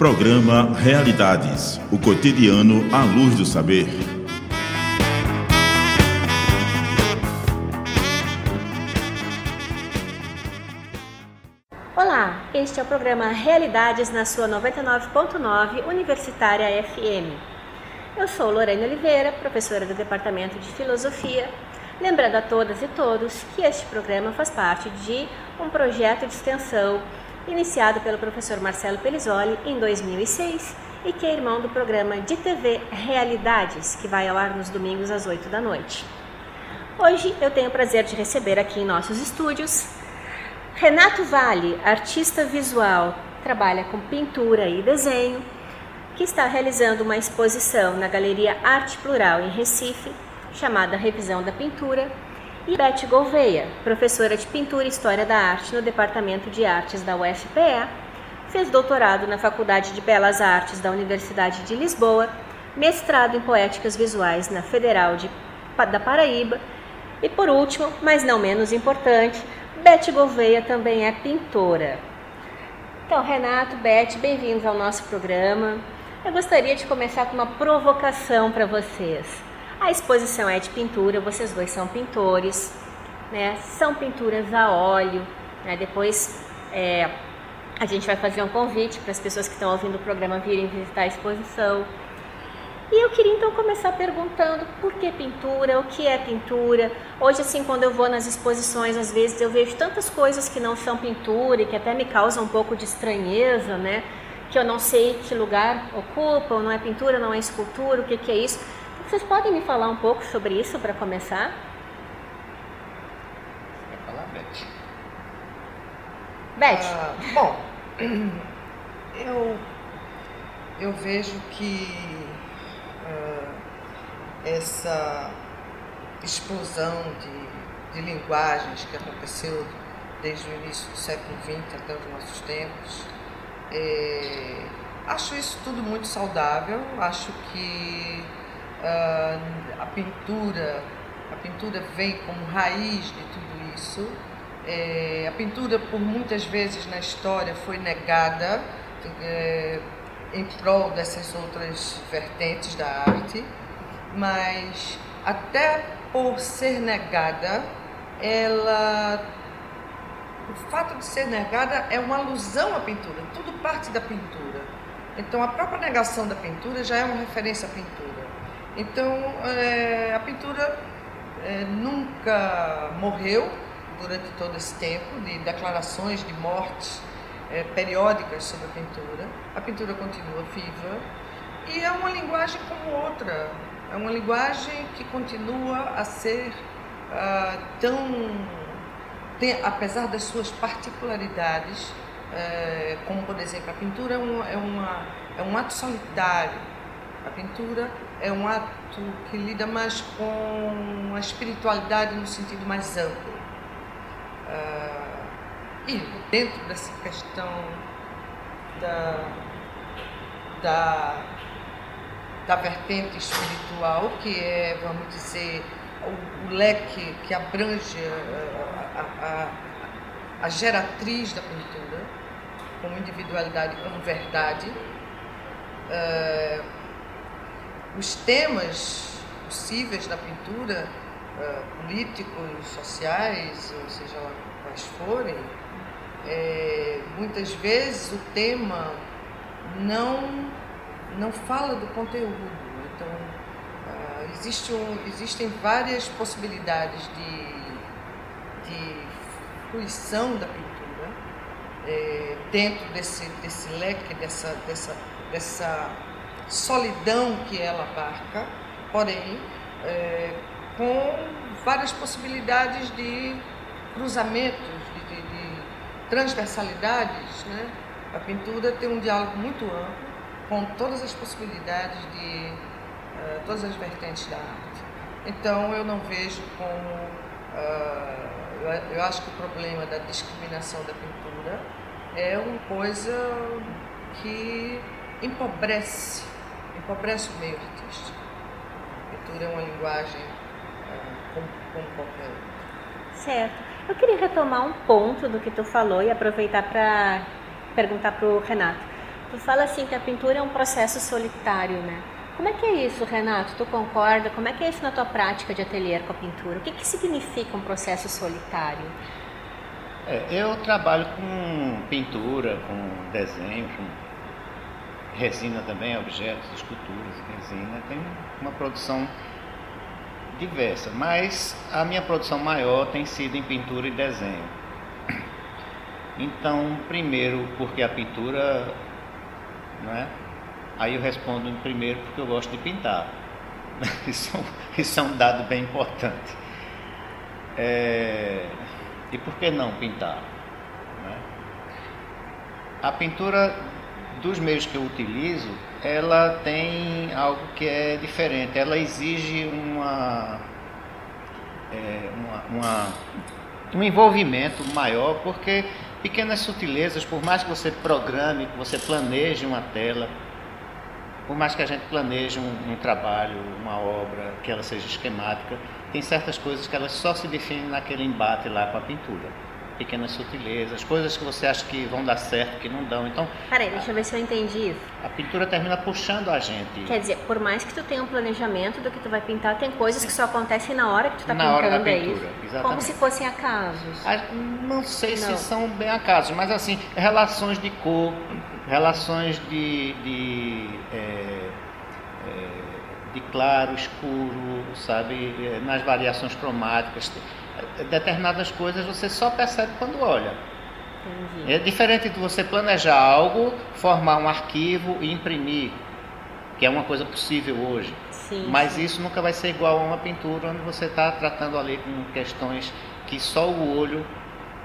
Programa Realidades, o cotidiano à luz do saber. Olá, este é o programa Realidades na sua 99.9 Universitária FM. Eu sou Lorena Oliveira, professora do Departamento de Filosofia, lembrando a todas e todos que este programa faz parte de um projeto de extensão iniciado pelo professor Marcelo Pelizoli em 2006 e que é irmão do programa de TV Realidades, que vai ao ar nos domingos às 8 da noite. Hoje eu tenho o prazer de receber aqui em nossos estúdios Renato Vale, artista visual, trabalha com pintura e desenho, que está realizando uma exposição na Galeria Arte Plural em Recife, chamada Revisão da Pintura, e Beth Gouveia, professora de Pintura e História da Arte no Departamento de Artes da UFPE, fez doutorado na Faculdade de Belas Artes da Universidade de Lisboa, mestrado em Poéticas Visuais na Federal de, da Paraíba e, por último, mas não menos importante, Beth Gouveia também é pintora. Então, Renato, Beth, bem-vindos ao nosso programa. Eu gostaria de começar com uma provocação para vocês. A exposição é de pintura, vocês dois são pintores, né? São pinturas a óleo. Né? Depois é, a gente vai fazer um convite para as pessoas que estão ouvindo o programa virem visitar a exposição. E eu queria então começar perguntando por que pintura, o que é pintura. Hoje, assim, quando eu vou nas exposições, às vezes eu vejo tantas coisas que não são pintura e que até me causam um pouco de estranheza, né? Que eu não sei que lugar ocupam, não é pintura, não é escultura, o que, que é isso. Vocês podem me falar um pouco sobre isso para começar? Vai falar, Beth. Beth. Ah, bom, eu, eu vejo que ah, essa explosão de, de linguagens que aconteceu desde o início do século XX até os nossos tempos, é, acho isso tudo muito saudável, acho que a pintura, a pintura vem como raiz de tudo isso. É, a pintura, por muitas vezes na história, foi negada é, em prol dessas outras vertentes da arte, mas até por ser negada, ela o fato de ser negada é uma alusão à pintura, tudo parte da pintura. Então, a própria negação da pintura já é uma referência à pintura. Então, é, a pintura é, nunca morreu durante todo esse tempo de declarações de mortes é, periódicas sobre a pintura. A pintura continua viva e é uma linguagem como outra. É uma linguagem que continua a ser ah, tão tem, apesar das suas particularidades, como por exemplo a pintura é, um, é, uma, é um ato solitário, a pintura é um ato que lida mais com a espiritualidade no sentido mais amplo. Uh, e dentro dessa questão da, da, da vertente espiritual, que é, vamos dizer, o, o leque que abrange a, a, a, geratriz da pintura, como individualidade, como verdade. Uh, os temas possíveis da pintura, uh, políticos, sociais, ou seja quais forem, é, muitas vezes o tema não, não fala do conteúdo. Então, uh, existe um, existem várias possibilidades de de fruição da pintura é, dentro desse, desse leque, dessa, dessa, dessa solidão que ela abarca, porém é, com várias possibilidades de cruzamentos, de, de, de transversalidades. Né? A pintura tem um diálogo muito amplo com todas as possibilidades de uh, todas as vertentes da arte. Então eu não vejo como uh, eu acho que o problema da discriminação da pintura é uma coisa que empobrece, empobrece o meio artístico. A pintura é uma linguagem uh, como, como qualquer outra. Certo. Eu queria retomar um ponto do que tu falou e aproveitar para perguntar para o Renato. Tu fala assim que a pintura é um processo solitário, né? Como é que é isso, Renato? Tu concorda? Como é que é isso na tua prática de ateliê com a pintura? O que, que significa um processo solitário? É, eu trabalho com pintura, com desenho, com resina também, objetos, esculturas, resina. Tem uma produção diversa, mas a minha produção maior tem sido em pintura e desenho. Então, primeiro, porque a pintura, não é? Aí eu respondo em primeiro porque eu gosto de pintar. Isso, isso é um dado bem importante. É, e por que não pintar? Né? A pintura dos meios que eu utilizo, ela tem algo que é diferente. Ela exige uma, é, uma, uma, um envolvimento maior, porque pequenas sutilezas, por mais que você programe, que você planeje uma tela, por mais que a gente planeje um, um trabalho, uma obra, que ela seja esquemática, tem certas coisas que elas só se definem naquele embate lá com a pintura pequenas sutilezas, coisas que você acha que vão dar certo, que não dão. Então. Peraí, deixa eu ver se eu entendi isso. A pintura termina puxando a gente. Quer dizer, por mais que tu tenha um planejamento do que tu vai pintar, tem coisas que só acontecem na hora que tu está pintando. hora da é pintura, exatamente. Como se fossem acasos. Não sei não. se são bem acasos, mas assim, relações de cor, relações de. de é, é, de claro, escuro, sabe, é, nas variações cromáticas determinadas coisas você só percebe quando olha. Entendi. É diferente de você planejar algo, formar um arquivo e imprimir, que é uma coisa possível hoje. Sim, Mas sim. isso nunca vai ser igual a uma pintura onde você está tratando ali com questões que só o olho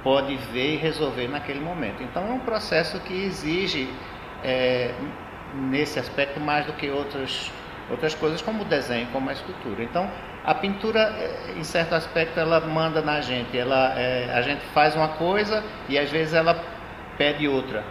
pode ver e resolver naquele momento. Então é um processo que exige, é, nesse aspecto, mais do que outras, outras coisas, como o desenho, como a escultura. Então a pintura, eh, em certo aspecto, ela manda na gente. Ela, é, a gente faz uma coisa e às vezes ela pede outra.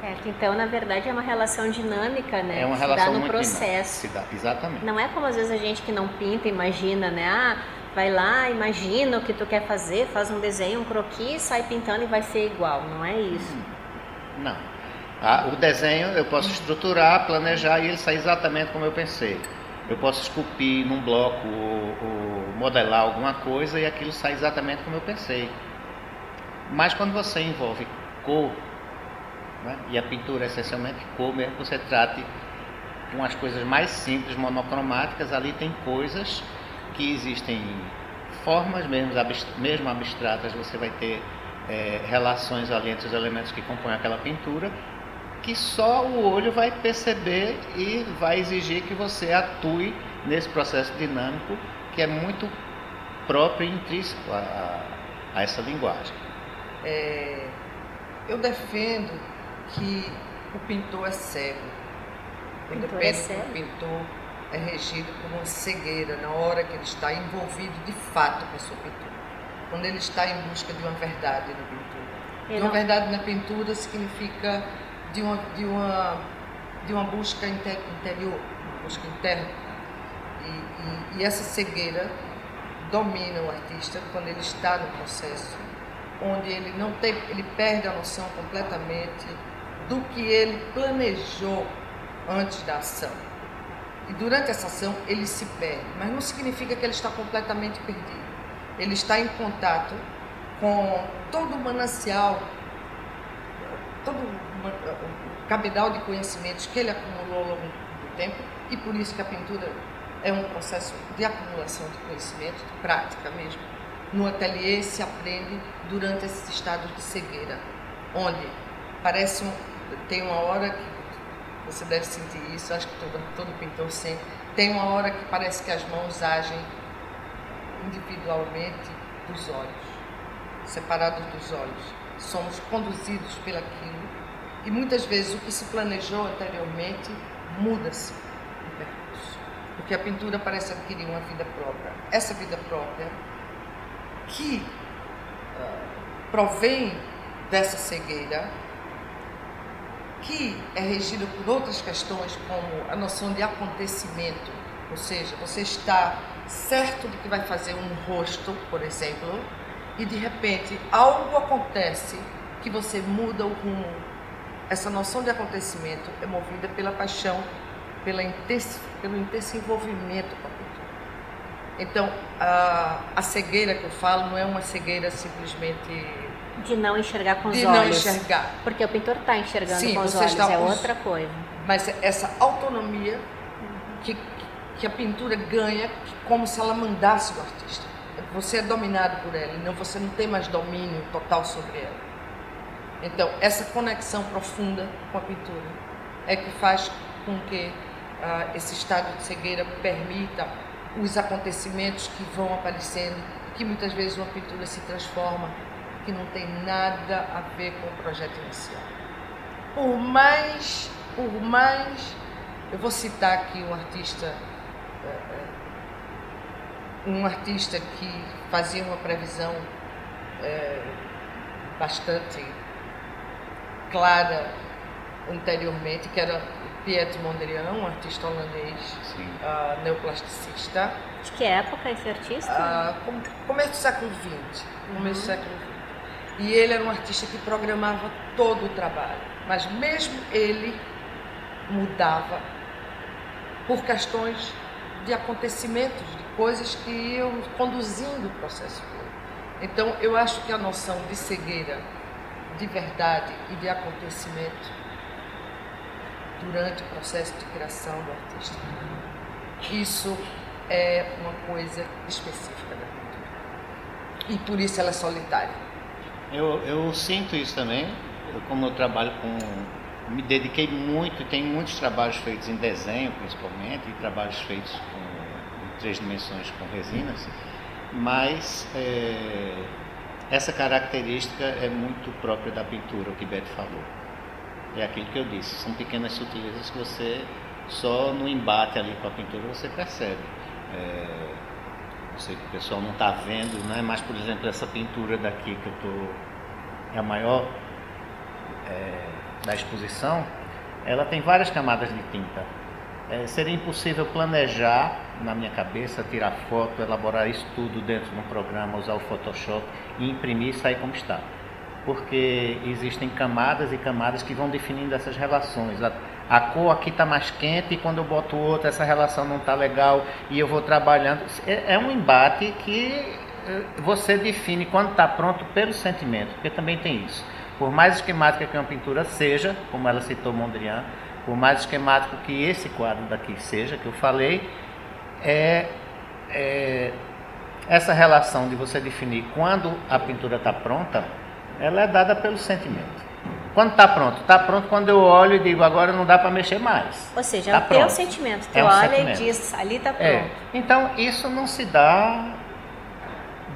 Certo, então na verdade é uma relação dinâmica, né? É uma que relação se dá no muito processo. se dá- exatamente. Não é como às vezes a gente que não pinta, imagina, né? Ah, vai lá, imagina o que tu quer fazer, faz um desenho, um croquis, sai pintando e vai ser igual. Não é isso. Não. Ah, o desenho eu posso estruturar, planejar e ele sai exatamente como eu pensei. Eu posso esculpir num bloco ou, ou modelar alguma coisa e aquilo sai exatamente como eu pensei. Mas quando você envolve cor, né, e a pintura é essencialmente cor, mesmo que você trate com as coisas mais simples, monocromáticas, ali tem coisas que existem formas mesmo, abst- mesmo abstratas, você vai ter eh, relações ali entre os elementos que compõem aquela pintura, que só o olho vai perceber e vai exigir que você atue nesse processo dinâmico que é muito próprio e intrínseco a, a- a essa linguagem. É, eu defendo que o pintor é cego. Eu Pintor defendo é que cego? o pintor é regido por uma cegueira na hora que ele está envolvido de fato com a sua pintura. Quando ele está em busca de uma verdade na pintura. Uma não- verdade na pintura significa de uma, de uma, de uma busca inte- interior, uma busca interna. E, e- e essa cegueira domina o artista quando ele está no processo, onde ele não tem, ele perde a noção completamente do que ele planejou antes da ação. E durante essa ação ele se perde, mas não significa que ele está completamente perdido. Ele está em contato com todo o manancial, todo o ma- o cabedal de conhecimentos que ele acumulou ao longo do tempo, e por isso que a pintura é um processo de acumulação de conhecimento, de prática mesmo. No ateliê se aprende durante esses estados de cegueira, onde parece um, tem uma hora que você deve sentir isso, acho que todo, todo pintor sente, tem uma hora que parece que as mãos agem individualmente dos olhos, separados dos olhos. Somos conduzidos pelaquilo e muitas vezes o que se planejou anteriormente muda-se no percurso, porque a pintura parece adquirir uma vida própria. Essa vida própria que ah, provém dessa cegueira, que é regida por outras questões, como a noção de acontecimento, ou seja, você está certo de que vai fazer um rosto, por exemplo, e de repente algo acontece que você muda o rumo essa noção de acontecimento é movida pela paixão, pela intensi, pelo intenso envolvimento com a pintura. Então, a, a cegueira que eu falo não é uma cegueira simplesmente de não enxergar com os de olhos. não enxergar. Porque o pintor está enxergando Sim, com os olhos, é com outra coisa. Mas essa autonomia que, que a pintura ganha, como se ela mandasse o artista. Você é dominado por ela, não, você não tem mais domínio total sobre ela. Então, essa conexão profunda com a pintura é que faz com que ah, esse estado de cegueira permita os acontecimentos que vão aparecendo, que muitas vezes uma pintura se transforma, que não tem nada a ver com o projeto inicial. Por mais, por mais, eu vou citar aqui um artista, eh, eh, um artista que fazia uma previsão eh, bastante clara anteriormente, que era Piet Mondrian, um artista holandês, Sim. ah, neoplasticista, De que época esse artista? com- começo do século XX, começo do século XX. E ele era um artista que programava todo o trabalho, mas mesmo ele mudava por questões de acontecimentos, de coisas que iam conduzindo o processo todo. Então, eu acho que a noção de cegueira, de verdade e de acontecimento durante o processo de criação do artista, isso é uma coisa específica da pintura. E por isso ela é solitária. Eu, eu sinto isso também, eu, como eu trabalho com. Me dediquei muito, tenho muitos trabalhos feitos em desenho, principalmente, e trabalhos feitos com, em três dimensões com resinas, mas é, essa característica é muito própria da pintura, o que Beto falou. É aquilo que eu disse, são pequenas sutilezas que você só no embate ali com a pintura você percebe. É, eu sei que o pessoal não está vendo, né? mas, por exemplo, essa pintura daqui que eu estou. é a maior é, da exposição, ela tem várias camadas de tinta. É, seria impossível planejar na minha cabeça, tirar foto, elaborar isso tudo dentro de um programa, usar o Photoshop e imprimir e sair como está. Porque existem camadas e camadas que vão definindo essas relações. A, a cor aqui está mais quente e quando eu boto outra, essa relação não está legal e eu vou trabalhando. É, é um embate que eh, você define quando está pronto pelo sentimento, porque também tem isso. Por mais esquemática que uma pintura seja, como ela citou Mondrian, por mais esquemático que esse quadro daqui seja, que eu falei, é, é essa relação de você definir quando a pintura está pronta, ela é dada pelo sentimento. Quando está pronto? Está pronto quando eu olho e digo, agora não dá para mexer mais. Ou seja, Tá é o teu sentimento. Tu É um olha sentimento. e diz, ali tá pronto. É. Então, isso não se dá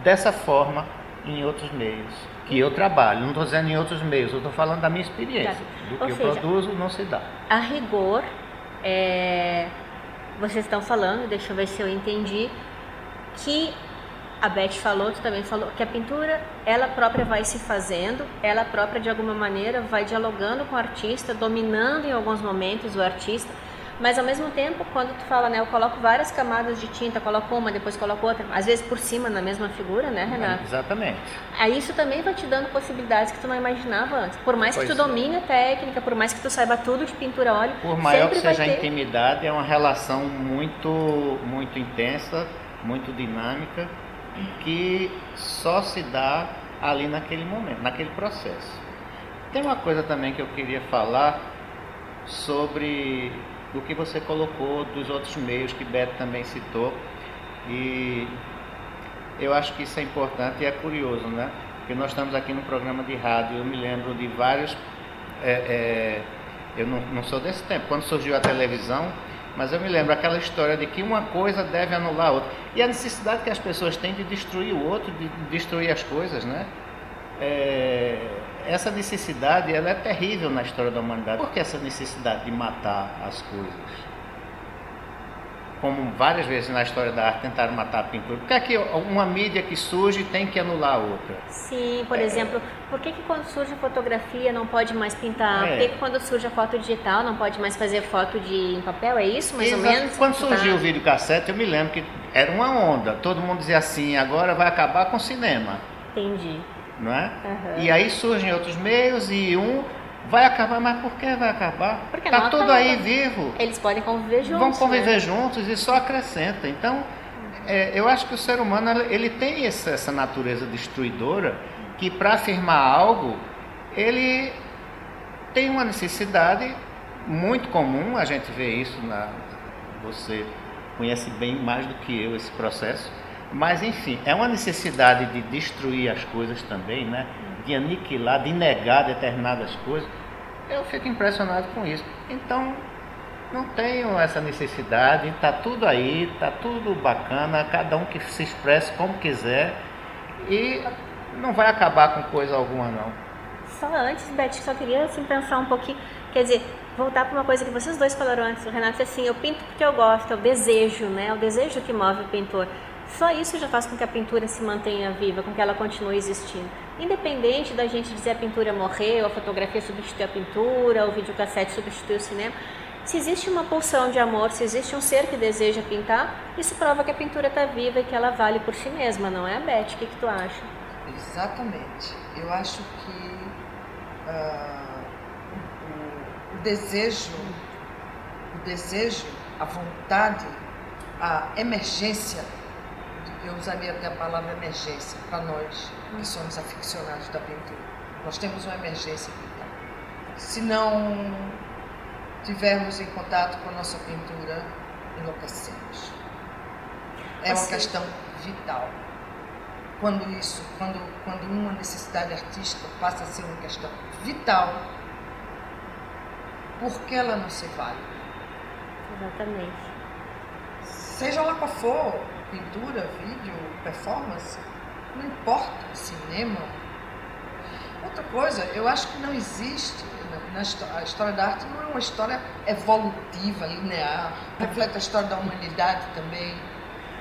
dessa forma em outros meios que eu trabalho. Não estou dizendo em outros meios, eu estou falando da minha experiência. Tá. Do Ou que seja, eu produzo, não se dá. A rigor, é, vocês estão falando, deixa eu ver se eu entendi, que a Beth falou, tu também falou, que a pintura, ela própria vai se fazendo, ela própria de alguma maneira vai dialogando com o artista, dominando em alguns momentos o artista, mas ao mesmo tempo, quando tu fala, né, eu coloco várias camadas de tinta, coloco uma, depois coloco outra, às vezes por cima na mesma figura, né, Renato? Exatamente. Aí isso também vai te dando possibilidades que tu não imaginava antes. Por mais que Pois tu é. domine a técnica, por mais que tu saiba tudo de pintura a óleo, Por maior que seja a ter... intimidade, é uma relação muito, muito intensa, muito dinâmica, que só se dá ali naquele momento, naquele processo. Tem uma coisa também que eu queria falar sobre o que você colocou dos outros meios que Beto também citou e eu acho que isso é importante e é curioso, né? Porque nós estamos aqui no programa de rádio, eu me lembro de vários é, é, eu não, não sou desse tempo, quando surgiu a televisão, mas eu me lembro aquela história de que uma coisa deve anular a outra. E a necessidade que as pessoas têm de destruir o outro, de destruir as coisas, né? É, essa necessidade ela é terrível na história da humanidade. Por que essa necessidade de matar as coisas? Como várias vezes na história da arte tentaram matar a pintura. Por que, é que uma mídia que surge tem que anular a outra? Sim, por exemplo, por que, que quando surge a fotografia não pode mais pintar? É. Por que, que quando surge a foto digital não pode mais fazer foto de em papel? É isso, mais ou Exato. menos? Quando Tá. surgiu o videocassete, eu me lembro que era uma onda. Todo mundo dizia assim, agora vai acabar com o cinema, Entendi. Não é? Aham. E aí surgem outros meios e um Vai acabar, mas por que vai acabar? Porque tá tudo acaba. aí vivo. Eles podem conviver juntos. Vão conviver né? juntos e só acrescenta. Então, é, eu acho que o ser humano ele tem essa, essa natureza destruidora que para afirmar algo ele tem uma necessidade muito comum. A gente vê isso na você conhece bem mais do que eu esse processo. Mas enfim, é uma necessidade de destruir as coisas também, né? De aniquilar, de negar determinadas coisas. Eu fico impressionado com isso. Então, não tenho essa necessidade, está tudo aí, está tudo bacana, cada um que se expresse como quiser e não vai acabar com coisa alguma não. Só antes, Beth, só queria assim, pensar um pouquinho, quer dizer, voltar para uma coisa que vocês dois falaram antes, o Renato, assim, eu pinto porque eu gosto, é o desejo, né? É o desejo que move o pintor. Só isso já faz com que a pintura se mantenha viva, com que ela continue existindo. Independente da gente dizer a pintura morreu, a fotografia substituiu a pintura, o videocassete substituiu o cinema, se existe uma pulsão de amor, se existe um ser que deseja pintar, isso prova que a pintura está viva e que ela vale por si mesma, não é, Beth? O que, que tu acha? Exatamente. Eu acho que ah, o, o desejo, o desejo, a vontade, a emergência, eu usaria até a palavra emergência para nós que somos aficionados da pintura. Nós temos uma emergência vital. Se não tivermos em contato com a nossa pintura, enlouquecemos. É uma questão vital. Quando isso, quando, quando uma necessidade artística passa a ser uma questão vital, por que ela não se vale? Exatamente. Seja lá qual for, pintura, vídeo, performance, não importa, cinema. Outra coisa, eu acho que não existe, na, na histó- a história da arte não é uma história evolutiva, linear, reflete a história da humanidade também.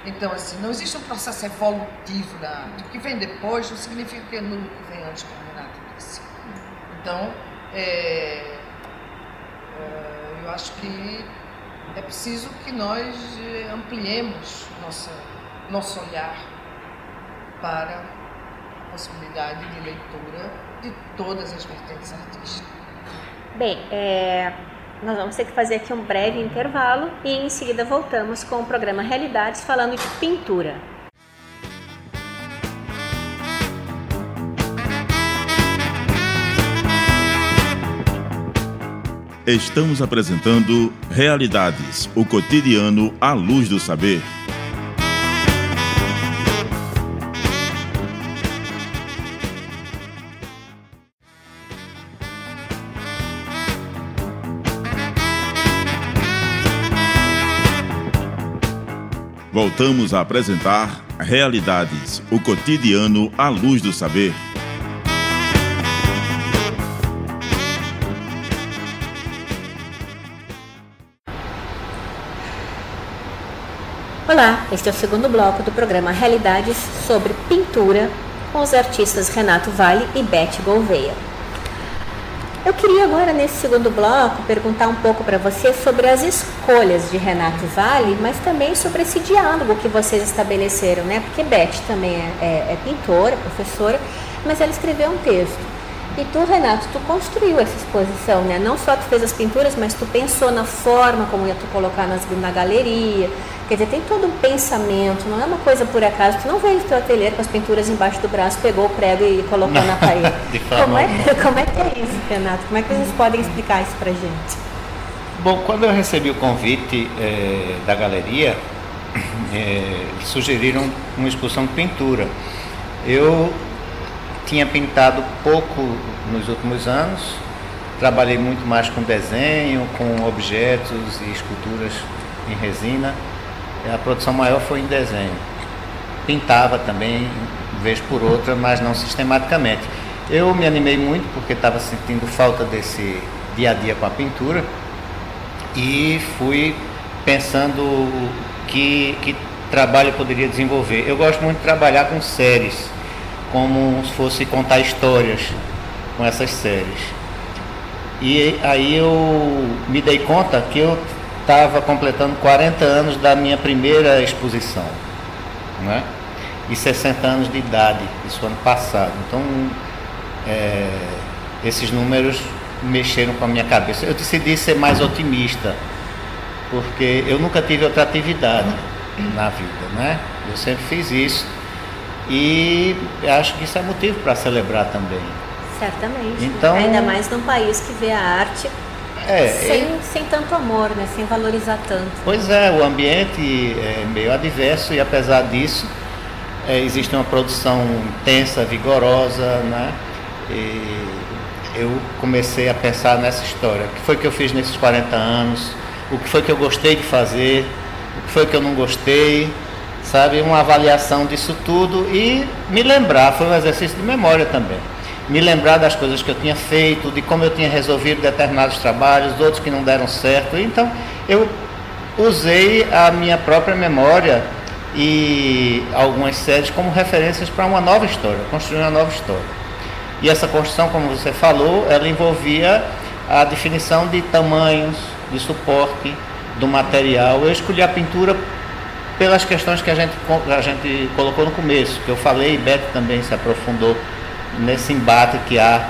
Então, assim, não existe um processo evolutivo da arte. O que vem depois não significa que nulo o que vem antes, como o Renato disse. Então, é, é, eu acho que é preciso que nós eh, ampliemos nossa, nosso olhar para a possibilidade de leitura de todas as vertentes artísticas. Bem, é, nós vamos ter que fazer aqui um breve intervalo e em seguida voltamos com o programa Realidades falando de pintura. Estamos apresentando Realidades, o cotidiano à luz do saber. Voltamos a apresentar Realidades, o cotidiano à luz do saber. Olá, este é o segundo bloco do programa Realidades sobre pintura com os artistas Renato Vale e Beth Gouveia. Eu queria agora, nesse segundo bloco, perguntar um pouco para você sobre as escolhas de Renato Vale, mas também sobre esse diálogo que vocês estabeleceram, né? Porque Beth também é, é- é pintora, professora, mas ela escreveu um texto. E tu, Renato, tu construiu essa exposição, né? Não só tu fez as pinturas, mas tu pensou na forma como ia tu colocar nas, na galeria. Quer dizer, tem todo um pensamento, não é uma coisa por acaso. Tu não veio do teu ateliê com as pinturas embaixo do braço, pegou o prego e colocou Não, na parede. como, é, como é que é isso, Renato? Como é que vocês podem explicar isso pra gente? Bom, quando eu recebi o convite eh, da galeria, eles sugeriram uma exposição de pintura. Eu tinha pintado pouco nos últimos anos, trabalhei muito mais com desenho, com objetos e esculturas em resina. A produção maior foi em desenho. Pintava também, vez por outra, mas não sistematicamente. Eu me animei muito porque estava sentindo falta desse dia a dia com a pintura e fui pensando que, que trabalho eu poderia desenvolver. Eu gosto muito de trabalhar com séries, como se fosse contar histórias com essas séries. E aí eu me dei conta que eu estava completando 40 anos da minha primeira exposição, né? E 60 anos de idade, isso ano passado. Então, é, esses números mexeram com a minha cabeça. Eu decidi ser mais otimista, porque eu nunca tive outra atividade na vida, né? Eu sempre fiz isso. E acho que isso é motivo para celebrar também. Certamente. Então, Ainda mais num país que vê a arte é, sem, é... sem tanto amor, né? sem valorizar tanto. Pois é, o ambiente é meio adverso e apesar disso é, existe uma produção intensa, vigorosa, né? E eu comecei a pensar nessa história. O que foi que eu fiz nesses 40 anos? O que foi que eu gostei de fazer? O que foi que eu não gostei? Sabe, uma avaliação disso tudo e me lembrar, foi um exercício de memória também me lembrar das coisas que eu tinha feito, de como eu tinha resolvido determinados trabalhos, outros que não deram certo. Então, eu usei a minha própria memória e algumas séries como referências para uma nova história, construir uma nova história. E essa construção, como você falou, ela envolvia a definição de tamanhos, de suporte, do material. Eu escolhi a pintura pelas questões que a gente, a gente colocou no começo, que eu falei, e Beto também se aprofundou nesse embate que há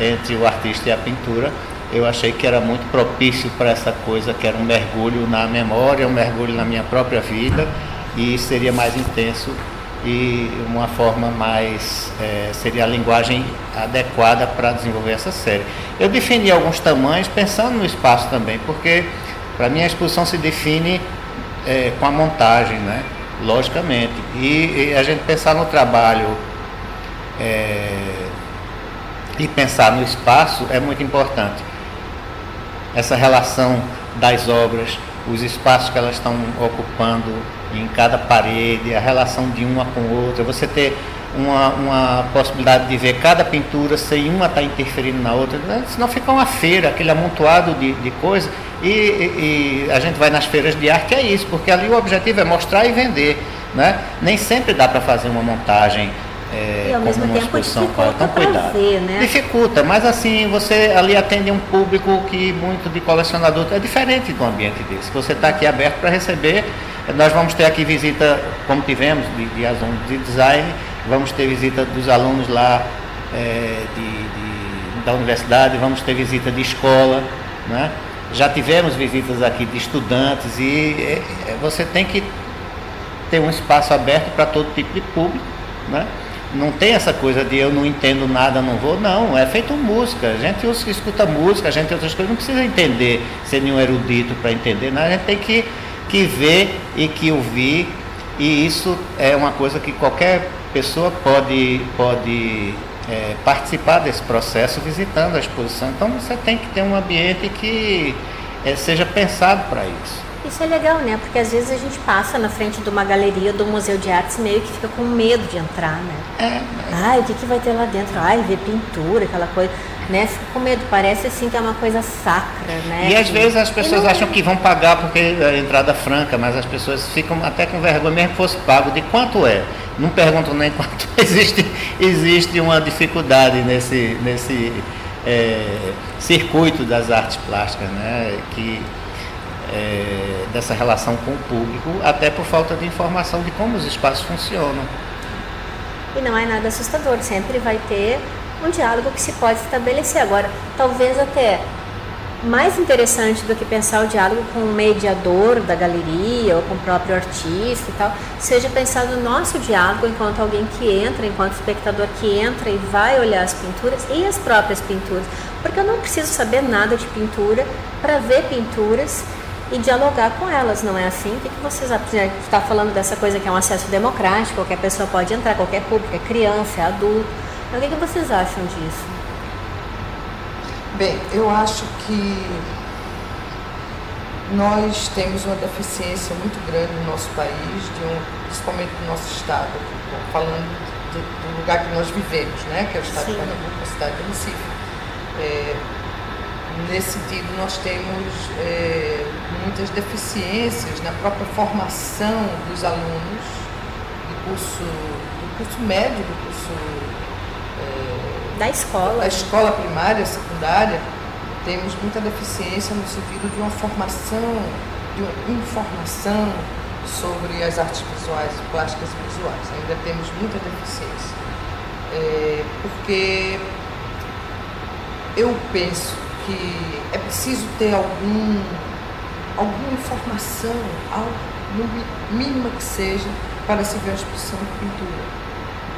entre o artista e a pintura, eu achei que era muito propício para essa coisa, que era um mergulho na memória, um mergulho na minha própria vida, e seria mais intenso e uma forma mais é, seria a linguagem adequada para desenvolver essa série. Eu defini alguns tamanhos pensando no espaço também, porque para mim a exposição se define é, com a montagem, né? logicamente. E, e a gente pensar no trabalho é, e pensar no espaço é muito importante. Essa relação das obras, os espaços que elas estão ocupando em cada parede, a relação de uma com outra, você ter uma, uma possibilidade de ver cada pintura sem uma estar tá interferindo na outra, né? senão fica uma feira, aquele amontoado de, de coisas. E, e, e, a gente vai nas feiras de arte, é isso, porque ali o objetivo é mostrar e vender. Né? Nem sempre dá para fazer uma montagem é, e ao mesmo tempo dificulta cuidado. Ver, né? Dificulta, mas assim, você ali atende um público que muito de colecionador é diferente do ambiente desse. Você está aqui aberto para receber. Nós vamos ter aqui visita, como tivemos, de, de alunos de design, vamos ter visita dos alunos lá é, de, de, da universidade, vamos ter visita de escola, né? já tivemos visitas aqui de estudantes e é, é você tem que ter um espaço aberto para todo tipo de público. Né? Não tem essa coisa de eu não entendo nada, não vou. Não, é feito música. A gente escuta música, a gente tem outras coisas, não precisa entender, ser nenhum erudito para entender, não. A gente tem que, que ver e que ouvir. E isso é uma coisa que qualquer pessoa pode, pode é, participar desse processo visitando a exposição. Então você tem que ter um ambiente que é, seja pensado para isso. Isso é legal, né? Porque às vezes a gente passa na frente de uma galeria do Museu de Artes meio que fica com medo de entrar, né? É. Ai, o que, que vai ter lá dentro? Ai, ver pintura, aquela coisa. Né? Fica com medo, parece assim que é uma coisa sacra, né? E às vezes as pessoas não... acham que vão pagar porque é entrada franca, mas as pessoas ficam até com vergonha, mesmo que fosse pago, de quanto é. Não perguntam nem quanto. existe, existe uma dificuldade nesse, nesse é, circuito das artes plásticas, né? Que é, dessa relação com o público, até por falta de informação de como os espaços funcionam. E não é nada assustador, sempre vai ter um diálogo que se pode estabelecer. Agora, talvez até mais interessante do que pensar o diálogo com o mediador da galeria ou com o próprio artista e tal, seja pensar no nosso diálogo enquanto alguém que entra, enquanto espectador que entra e vai olhar as pinturas e as próprias pinturas, porque eu não preciso saber nada de pintura para ver pinturas e dialogar com elas, não é assim? O que, que vocês está falando dessa coisa que é um acesso democrático, qualquer pessoa pode entrar, qualquer público, é criança, é adulto. Então, o que, que vocês acham disso? Bem, eu acho que nós temos uma deficiência muito grande no nosso país, um, principalmente no nosso estado, falando do, do, lugar que nós vivemos, né, que é o estado Sim. de Pernambuco, a cidade de Recife. É, Nesse sentido, nós temos é, muitas deficiências na própria formação dos alunos do curso, do curso médio, do curso é, da escola. Da escola primária, secundária, temos muita deficiência no sentido de uma formação, de uma informação sobre as artes visuais, plásticas e visuais. Ainda temos muita deficiência. É, porque eu penso que é preciso ter algum, alguma informação, algo, no mínimo que seja, para se ver a exposição de pintura.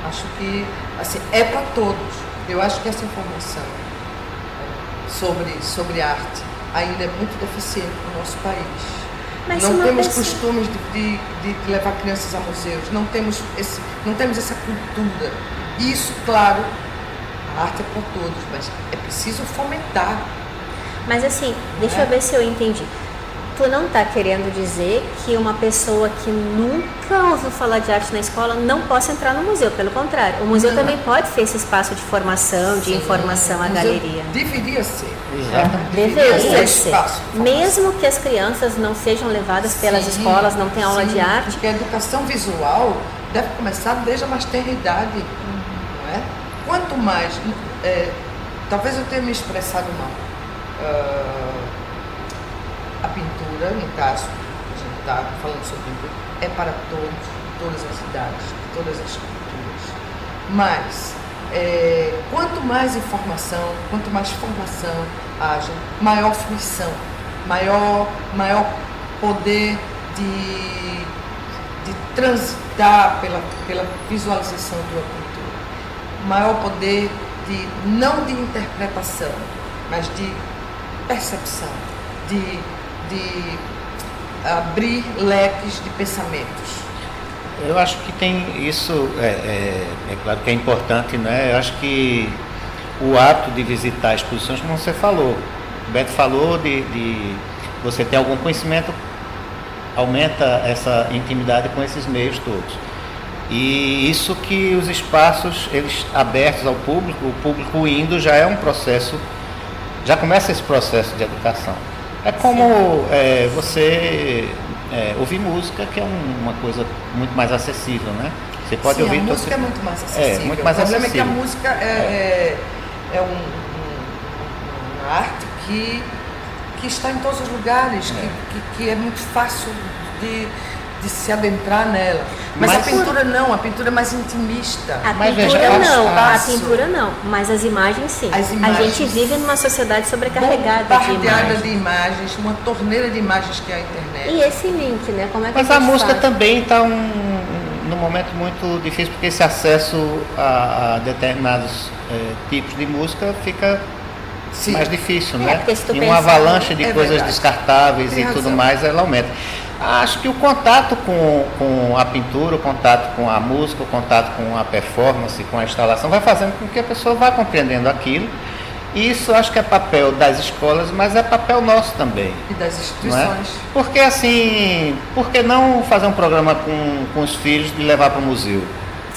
Acho que assim, é para todos. Eu acho que essa informação é, sobre, sobre arte ainda é muito deficiente no nosso país. Mas não temos pessoa... costumes de, de, de, levar crianças a museus, não temos, esse, não temos essa cultura. Isso, claro, a arte é para todos, mas é preciso fomentar. Mas assim, deixa é? eu ver se eu entendi tu não está querendo dizer que uma pessoa que nunca ouviu falar de arte na escola não possa entrar no museu, pelo contrário. O museu não. também pode ser esse espaço de formação, de Sim, informação à galeria. Deveria ser. Deveria, deveria ser. Mesmo que as crianças não sejam levadas Sim, pelas escolas, não tenham aula de arte. Porque a educação visual deve começar desde a maternidade. Não é? Quanto mais. É, talvez eu tenha me expressado mal. Uh, a pintura, no caso, a gente está falando sobre pintura, é para todos, todas as idades, todas as culturas. Mas, é, quanto mais informação, quanto mais formação haja, maior fruição, maior, maior poder de, de transitar pela, pela visualização de uma pintura, maior poder de, não de interpretação, mas de percepção, de de abrir leques de pensamentos. Eu acho que tem isso, é, é, é, claro que é importante, né? Eu acho que o ato de visitar exposições, como você falou, o Beto falou de, de você ter algum conhecimento, aumenta essa intimidade com esses meios todos. E isso que os espaços eles abertos ao público, o público indo já é um processo, já começa esse processo de educação. É como é, você é, ouvir música, que é um, uma coisa muito mais acessível, né? Você pode Sim, ouvir. A música é muito mais acessível. É, muito mais o problema acessível. é que a música é, é. é, é um, um, uma arte que, que está em todos os lugares, que, é. que, que é muito fácil de de se adentrar nela. Mas, mas a pintura por... não, a pintura é mais intimista. A mas pintura veja, não, a pintura não, mas as imagens sim. As imagens, a gente vive numa sociedade sobrecarregada de imagens. de imagens, uma torneira de imagens que é a internet. E esse link, né? Como é que mas a, a música faz? também está um, num momento muito difícil, porque esse acesso a, a determinados é, tipos de música fica Sim. mais difícil, é, né? E uma avalanche de é coisas verdade. descartáveis Tem e razão. tudo mais, ela aumenta. Acho que o contato com, com a pintura, o contato com a música, o contato com a performance, com a instalação, vai fazendo com que a pessoa vá compreendendo aquilo. E isso acho que é papel das escolas, mas é papel nosso também. E das é? instituições. É? Porque assim, por que não fazer um programa com, com os filhos e levar para o museu?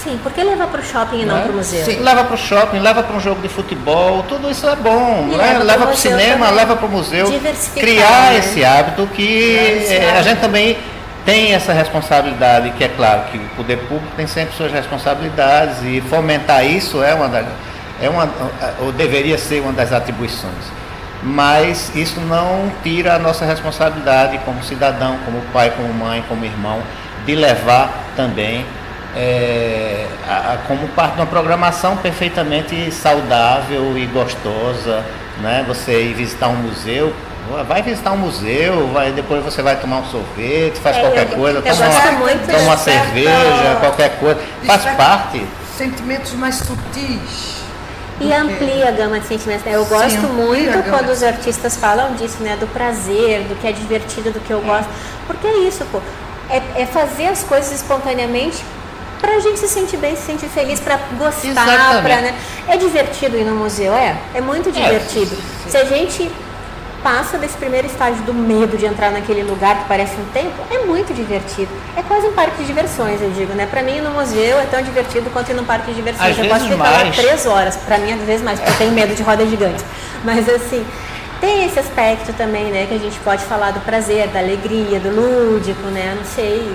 Sim, por que levar para o shopping e não, não para o museu? Sim, leva para o shopping, leva para um jogo de futebol, tudo isso é bom. Né? Leva para o cinema, também. leva para o museu. Criar né? esse hábito que é, a gente também tem essa responsabilidade, que é claro que o poder público tem sempre suas responsabilidades e fomentar isso é uma das, é uma, ou deveria ser uma das atribuições. Mas isso não tira a nossa responsabilidade como cidadão, como pai, como mãe, como irmão, de levar também é, a, a, como parte de uma programação perfeitamente saudável e gostosa, né? Você ir visitar um museu, vai visitar um museu, vai, depois você vai tomar um sorvete, faz é, qualquer eu, coisa, toma, uma, toma uma cerveja, qualquer coisa, faz parte. Sentimentos mais sutis. E amplia a gama de sentimentos. Né? Eu gosto Sim, muito quando os artistas falam disso, né? Do prazer, do que é divertido, do que eu gosto. Porque é isso, pô. É, é fazer as coisas espontaneamente para a gente se sentir bem, se sentir feliz, para gostar, pra, né? É divertido ir no museu, é? É muito é, divertido. É, se a gente passa desse primeiro estágio do medo de entrar naquele lugar que parece um templo, é muito divertido. É quase um parque de diversões, eu digo, né? Para mim ir no museu é tão divertido quanto ir num parque de diversões. Às eu posso ficar mais. lá três horas, para mim às vezes mais, porque eu tenho medo de roda gigante. Mas assim, tem esse aspecto também, né, que a gente pode falar do prazer, da alegria, do lúdico, né? Não sei.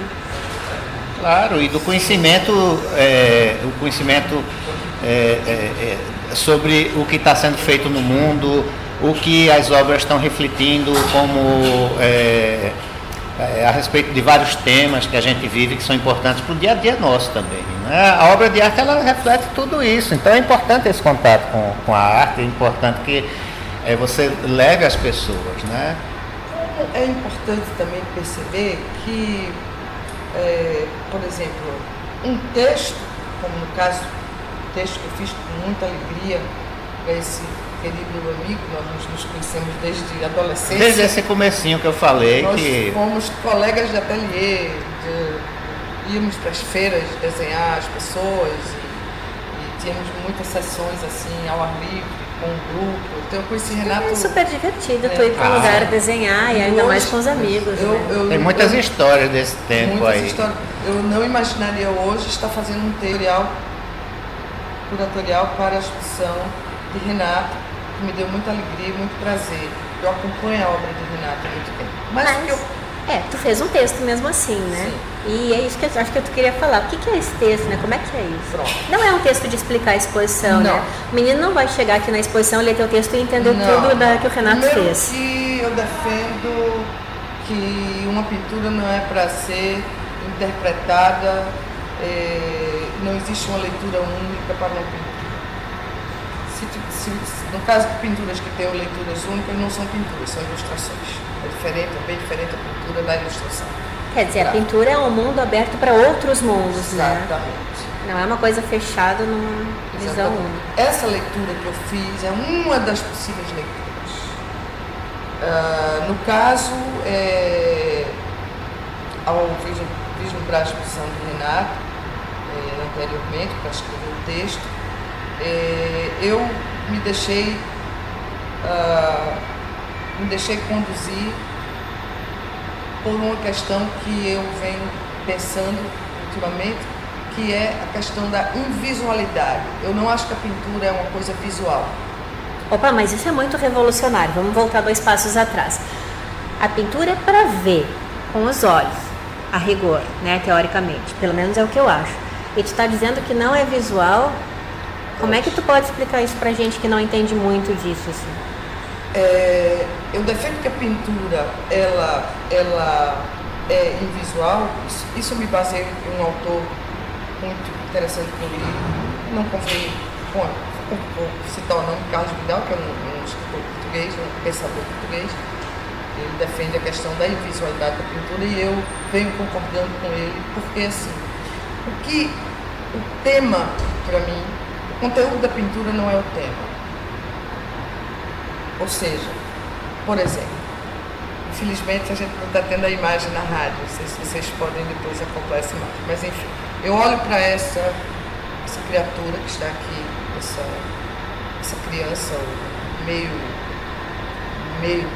Claro, e do conhecimento, é, o conhecimento é, é, é sobre o que está sendo feito no mundo, o que as obras estão refletindo como é, a respeito de vários temas que a gente vive que são importantes para o dia a dia nosso também. Né? A obra de arte ela reflete tudo isso, então é importante esse contato com, com a arte, é importante que é, você leve as pessoas, né? É importante também perceber que, é, por exemplo, um texto, como no caso, o texto que eu fiz com muita alegria para esse querido amigo, nós nos conhecemos desde adolescência. Desde esse comecinho que eu falei nós que. Fomos colegas de ateliê, de, íamos para as feiras desenhar as pessoas e, e tínhamos muitas sessões assim ao ar livre com um grupo. Então eu conheci Renato. É super divertido, é. tu ir para um ah. lugar desenhar e ainda hoje, mais com os amigos. Eu, né? eu, Tem muitas eu, histórias desse tempo muitas aí. Histórias. Eu não imaginaria hoje estar fazendo um tutorial curatorial para a exposição de Renato, que me deu muita alegria e muito prazer. Eu acompanho a obra de Renato há muito tempo. Mas, Mas eu... é, tu fez um texto mesmo assim, né? Sim. E é isso que eu acho que eu queria falar. O que, que é esse texto, né? Como é que é isso? Pronto. Não é um texto de explicar a exposição, não. né? O menino não vai chegar aqui na exposição, ler teu texto e entender não. tudo da, que o Renato Primeiro fez. que eu defendo que uma pintura não é para ser interpretada, é, não existe uma leitura única para uma pintura. Se, se, no caso de pinturas que tenham leituras únicas, não são pinturas, são ilustrações. É diferente, é bem diferente a pintura da ilustração. Quer dizer, tá. a pintura é um mundo aberto para outros mundos, Exatamente. né? Não é uma coisa fechada numa visão única. Essa leitura que eu fiz é uma das possíveis leituras. Uh, no caso, é, ao a exposição de Renato, é, anteriormente, para escrever o texto, é, eu me deixei, uh, me deixei conduzir por uma questão que eu venho pensando ultimamente, que é a questão da invisualidade. Eu não acho que a pintura é uma coisa visual. Opa, mas isso é muito revolucionário. Vamos voltar dois passos atrás. A pintura é para ver com os olhos, a rigor, né, teoricamente. Pelo menos é o que eu acho. E tu está dizendo que não é visual. Como é que tu pode explicar isso para gente que não entende muito disso? Assim? É, eu defendo que a pintura ela, ela é invisual. Isso, isso me baseia em um autor muito interessante que eu li. Não confio, bom, vou citar o nome Carlos Vidal, que é um, um escritor português, um pensador português. Ele defende a questão da invisualidade da pintura e eu venho concordando com ele, porque assim, o que o tema para mim, o conteúdo da pintura não é o tema ou seja, por exemplo, infelizmente a gente não está tendo a imagem na rádio, não sei se vocês podem depois acompanhar essa imagem, mas enfim, eu olho para essa, essa criatura que está aqui, essa, essa criança meio, meio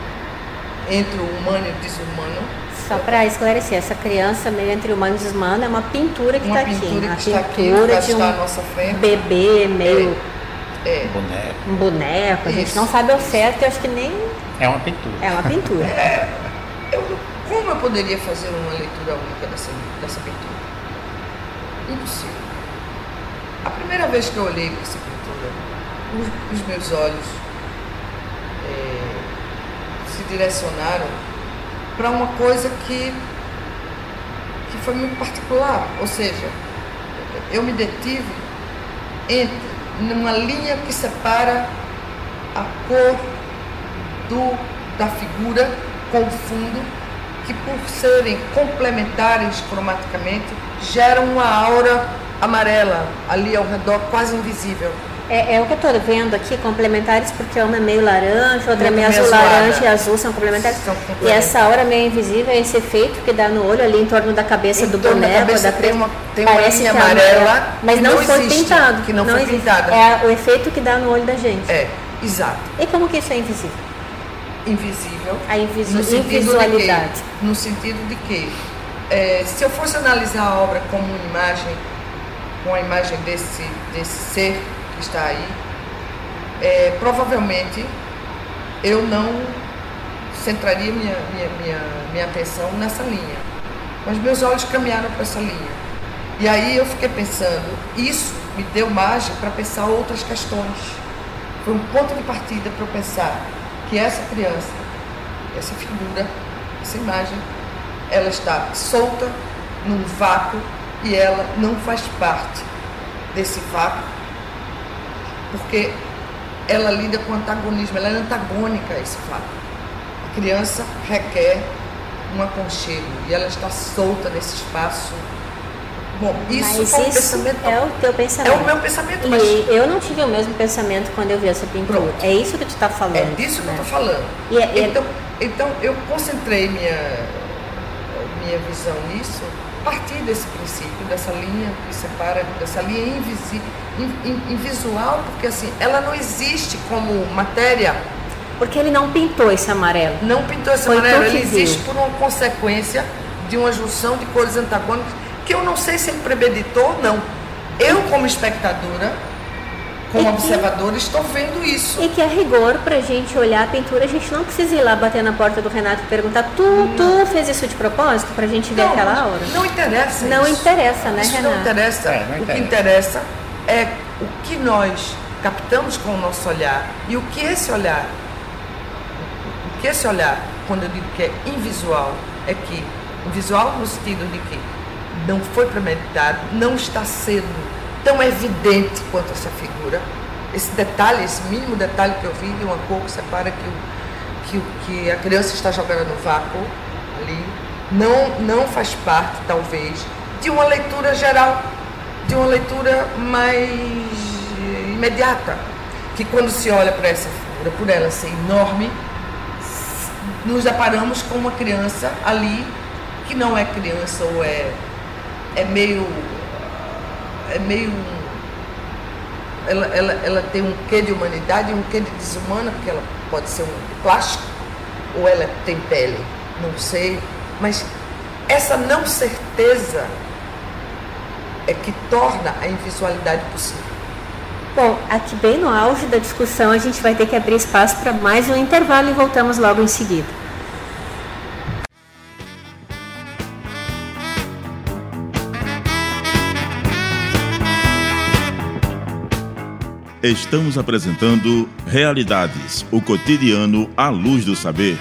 entre o humano e o desumano. Só para esclarecer, essa criança meio entre humano e desumano é uma pintura que está aqui. Uma pintura que está aqui, de um à nossa frente. bebê meio... É é. Um boneco. Um boneco, a gente não sabe ao certo, eu acho que nem. É uma pintura. É uma pintura. é, eu, como eu poderia fazer uma leitura única dessa, dessa pintura? Impossível. A primeira vez que eu olhei para essa pintura, os, os meus olhos é, se direcionaram para uma coisa que, que foi muito particular. Ou seja, eu me detive entre numa linha que separa a cor do, da figura com o fundo, que por serem complementares cromaticamente, geram uma aura amarela ali ao redor, quase invisível. É, é, o que eu estou vendo aqui, complementares, porque uma é meio laranja, outra é meio azul, laranja e azul são complementares. São complementares. E essa aura meio invisível é esse efeito que dá no olho ali em torno da cabeça em do boneco. Da, da tem uma, tem uma linha amarela, mas não, não foi existe, pintado. Que não, não foi existe. pintada. É o efeito que dá no olho da gente. É, exato. E como que isso é invisível? Invisível. A invisu no invisualidade. Que, no sentido de que, é, se eu fosse analisar a obra como uma imagem, com a imagem desse, desse ser está aí, é, provavelmente eu não centraria minha, minha, minha, minha atenção nessa linha. Mas meus olhos caminharam para essa linha. E aí eu fiquei pensando, isso me deu margem para pensar outras questões. Foi um ponto de partida para eu pensar que essa criança, essa figura, essa imagem, ela está solta num vácuo e ela não faz parte desse vácuo porque ela lida com antagonismo, ela é antagônica a esse fato. A criança requer um aconchego e ela está solta nesse espaço. Bom, isso, mas um isso pensamento. é o teu pensamento. É o meu pensamento, E mas eu não tive o mesmo pensamento quando eu vi essa pintura. Pronto. É isso que tu está falando. é disso que né? eu estou falando. E é- e é- Então, então eu concentrei minha, minha visão nisso partir desse princípio, dessa linha que separa, dessa linha invisi, in- in- invisual, porque assim, ela não existe como matéria, Porque ele não pintou esse amarelo. não pintou esse Foi amarelo, ele existe viu. por uma consequência de uma junção de cores antagônicas, que eu não sei se ele premeditou ou não. Eu, como espectadora, como E que- observadora, estou vendo isso. E que a rigor, pra gente olhar a pintura, a gente não precisa ir lá bater na porta do Renato e perguntar: tu, tu fez isso de propósito pra gente ver aquela hora? não interessa Não isso. interessa, né, Isso Renato? não interessa. É, não O que interessa é o que nós captamos com o nosso olhar e o que esse olhar, o que esse olhar, quando eu digo que é invisual, é que invisual no sentido de que não foi premeditado, não está sendo tão evidente quanto essa figura. Esse detalhe, esse mínimo detalhe que eu vi de uma cor que separa que, o, que, que a criança está jogando no vácuo ali, não, não faz parte, talvez, de uma leitura geral, de uma leitura mais imediata. Que quando se olha para essa figura, por ela ser enorme, nos deparamos com uma criança ali que não é criança ou é, é meio. É meio. Ela, ela, ela tem um quê de humanidade e um quê de desumana, porque ela pode ser um plástico, ou ela tem pele, não sei. Mas essa não certeza é que torna a invisualidade possível. Bom, aqui bem no auge da discussão, a gente vai ter que abrir espaço para mais um intervalo e voltamos logo em seguida. Estamos apresentando Realidades, o cotidiano à luz do saber.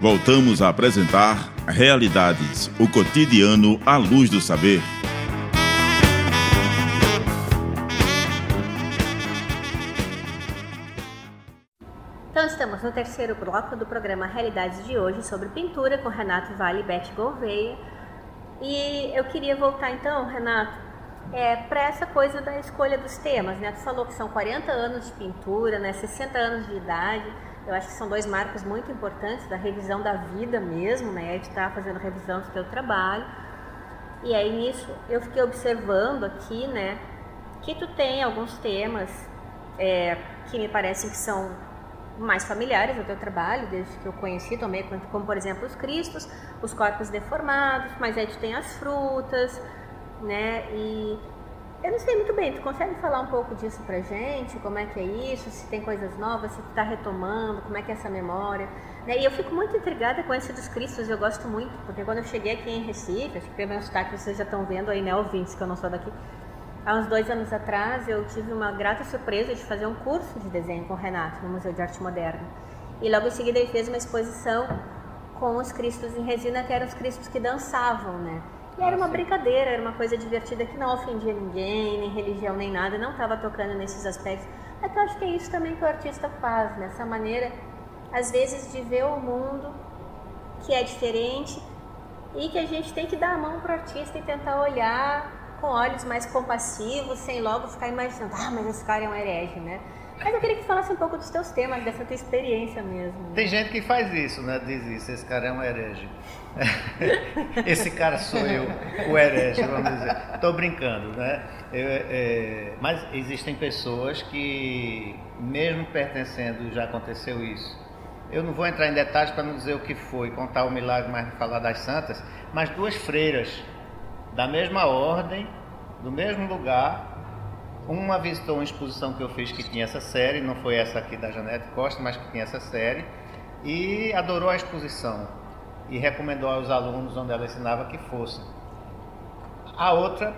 Voltamos a apresentar Realidades, o cotidiano à luz do saber. Então estamos no terceiro bloco do programa Realidades de hoje sobre pintura com Renato Vale e Beth Gouveia. E eu queria voltar então, Renato, é, para essa coisa da escolha dos temas. Né? Tu falou que são 40 anos de pintura, né? 60 anos de idade. Eu acho que são dois marcos muito importantes da revisão da vida mesmo, né? De estar fazendo revisão do teu trabalho. E aí nisso eu fiquei observando aqui, né, que tu tem alguns temas é, que me parecem que são mais familiares ao teu trabalho, desde que eu conheci também, como, por exemplo os cristos, os corpos deformados, mas aí tu tem as frutas, né, e eu não sei muito bem, tu consegue falar um pouco disso pra gente, como é que é isso, se tem coisas novas, se tu tá retomando, como é que é essa memória, né, e eu fico muito intrigada com esse dos cristos, eu gosto muito, porque quando eu cheguei aqui em Recife, acho que pelo meu sotaque vocês já estão vendo aí, né, ouvintes, que eu não sou daqui, Há uns dois anos atrás, eu tive uma grata surpresa de fazer um curso de desenho com o Renato no Museu de Arte Moderna. E logo em seguida ele fez uma exposição com os cristos em resina, que eram os cristos que dançavam, né? E era uma brincadeira, era uma coisa divertida que não ofendia ninguém, nem religião, nem nada, não estava tocando nesses aspectos. Mas eu acho que é isso também que o artista faz, né? Essa maneira, às vezes, de ver o mundo que é diferente e que a gente tem que dar a mão para o artista e tentar olhar com olhos mais compassivos, sem logo ficar imaginando, ah, mas esse cara é um herege, né? Mas eu queria que falasse um pouco dos teus temas, dessa tua experiência mesmo. Tem gente que faz isso, né? Diz isso, esse cara é um herege. esse cara sou eu, o herege, vamos dizer. Estou brincando, né? Eu, é, mas existem pessoas que, mesmo pertencendo, já aconteceu isso. Eu não vou entrar em detalhes para não dizer o que foi, contar o milagre, mas falar das santas, mas duas freiras da mesma ordem, do mesmo lugar. Uma visitou uma exposição que eu fiz que tinha essa série, não foi essa aqui da Janete Costa, mas que tinha essa série, e adorou a exposição e recomendou aos alunos onde ela ensinava que fossem. A outra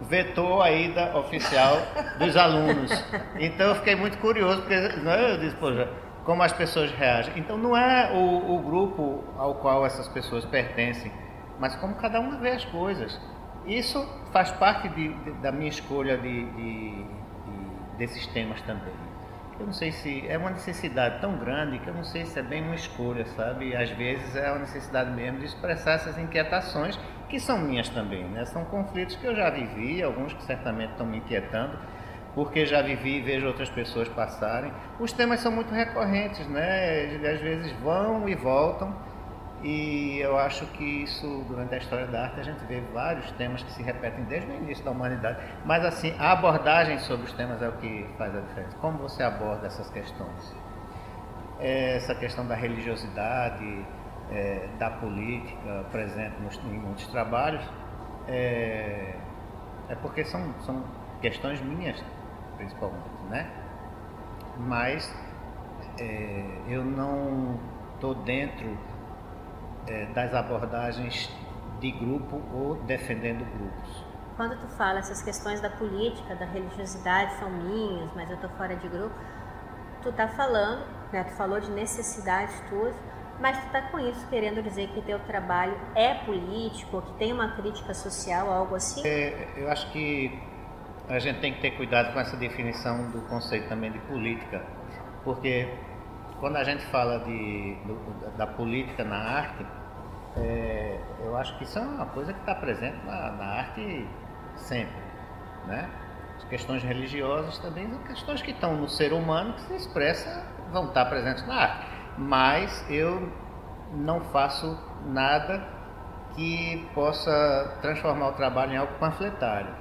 vetou a ida oficial dos alunos. Então eu fiquei muito curioso, porque né, eu disse, poxa, como as pessoas reagem. Então não é o, o grupo ao qual essas pessoas pertencem, mas como cada uma vê as coisas. Isso faz parte de, de, da minha escolha de, de, desses temas também. Eu não sei se é uma necessidade tão grande que eu não sei se é bem uma escolha, sabe? Às vezes é uma necessidade mesmo de expressar essas inquietações que são minhas também, né? São conflitos que eu já vivi, alguns que certamente estão me inquietando, porque já vivi e vejo outras pessoas passarem. Os temas são muito recorrentes, né? Às vezes vão e voltam. E eu acho que isso, durante a história da arte, a gente vê vários temas que se repetem desde o início da humanidade. Mas, assim, a abordagem sobre os temas é o que faz a diferença. Como você aborda essas questões? É essa questão da religiosidade, é, da política presente nos, em muitos trabalhos, é, é porque são, são questões minhas, principalmente, né? Mas é, eu não estou dentro é, das abordagens de grupo ou defendendo grupos. Quando tu fala essas questões da política, da religiosidade são minhas, mas eu estou fora de grupo, tu está falando, né, tu falou de necessidades tuas, mas tu está com isso querendo dizer que teu trabalho é político, que tem uma crítica social, algo assim? É, eu acho que a gente tem que ter cuidado com essa definição do conceito também de política, porque quando a gente fala de, do, da política na arte, é, eu acho que isso é uma coisa que está presente na, na, arte sempre. Né? As questões religiosas também são questões que estão no ser humano que se expressa, vão estar presentes na arte. Mas eu não faço nada que possa transformar o trabalho em algo panfletário.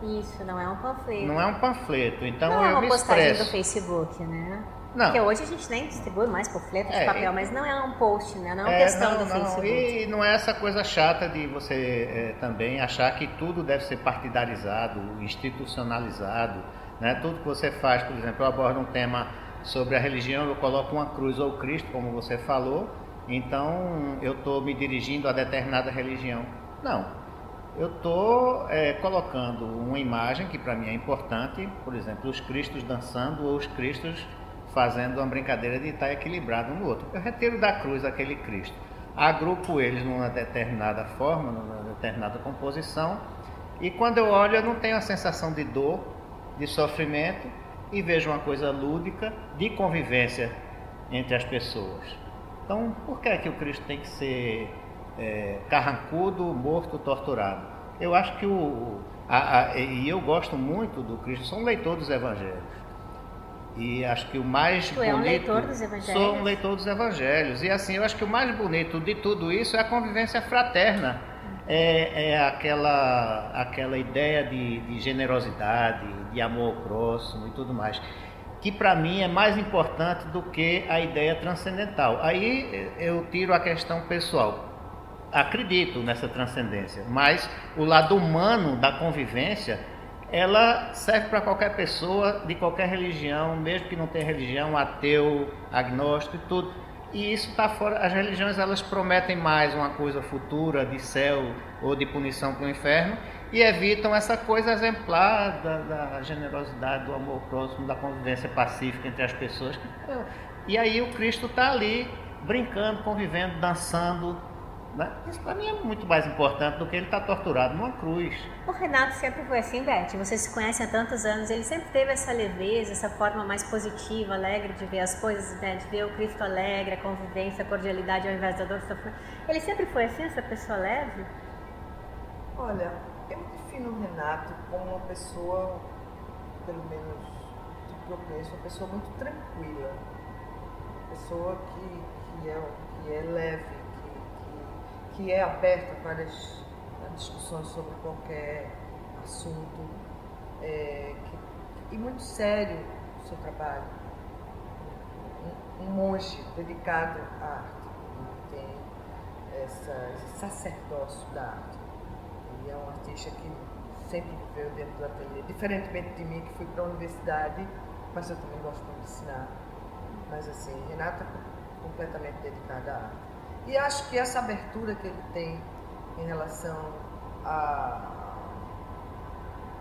Isso, não é um panfleto. Não é um panfleto, então não eu é uma me postagem expresso. do Facebook, né? Não. Porque hoje a gente nem distribui mais panfleto de É, papel, e- mas não é um post, né? Não é uma É, questão não, do não, Facebook. E não é essa coisa chata de você é, também achar que tudo deve ser partidarizado, institucionalizado. Né? Tudo que você faz, por exemplo, eu abordo um tema sobre a religião, eu coloco uma cruz ou Cristo, como você falou, então eu estou me dirigindo a determinada religião. Não. Eu estou colocando uma imagem que para mim é importante, por exemplo, os Cristos dançando ou os Cristos fazendo uma brincadeira de estar equilibrado um no outro. Eu retiro da cruz aquele Cristo, agrupo eles numa determinada forma, numa determinada composição, e quando eu olho eu não tenho a sensação de dor, de sofrimento, e vejo uma coisa lúdica de convivência entre as pessoas. Então, por que é que o Cristo tem que ser é, carrancudo, morto, torturado? Eu acho que o. a- a- e eu gosto muito do Cristo, sou um leitor dos evangelhos. E acho que o mais Tu bonito. é um leitor dos evangelhos? Sou um leitor dos evangelhos. E assim, eu acho que o mais bonito de tudo isso é a convivência fraterna. É, é aquela, aquela ideia de, de generosidade, de amor ao próximo e tudo mais. Que para mim é mais importante do que a ideia transcendental. Aí eu tiro a questão pessoal. Acredito nessa transcendência, mas o lado humano da convivência ela serve para qualquer pessoa de qualquer religião, mesmo que não tenha religião, ateu, agnóstico e tudo. E isso está fora. As religiões elas prometem mais uma coisa futura de céu ou de punição para o inferno e evitam essa coisa exemplar da, da generosidade, do amor próximo, da convivência pacífica entre as pessoas. E aí o Cristo está ali brincando, convivendo, dançando. Né? Isso para mim é muito mais importante do que ele estar torturado numa cruz. O Renato sempre foi assim, Beth. Vocês se conhecem há tantos anos. Ele sempre teve essa leveza, essa forma mais positiva, alegre de ver as coisas, né? de ver o Cristo alegre, a convivência, a cordialidade ao invés da dor. Ele sempre foi assim, essa pessoa leve? Olha, eu defino o Renato como uma pessoa, pelo menos do que eu conheço, uma pessoa muito tranquila. Uma pessoa que, que, é, que é leve, que, é aberta a várias discussões sobre qualquer assunto. é, que- e muito sério o seu trabalho. Um, monge dedicado à arte. Ele tem essa, esse sacerdócio da arte. Ele é um artista que sempre viveu dentro do ateliê, diferentemente de mim, que fui para a universidade, mas eu também gosto de ensinar. Mas assim, Renato é completamente dedicado à arte. E acho que essa abertura que ele tem em relação a,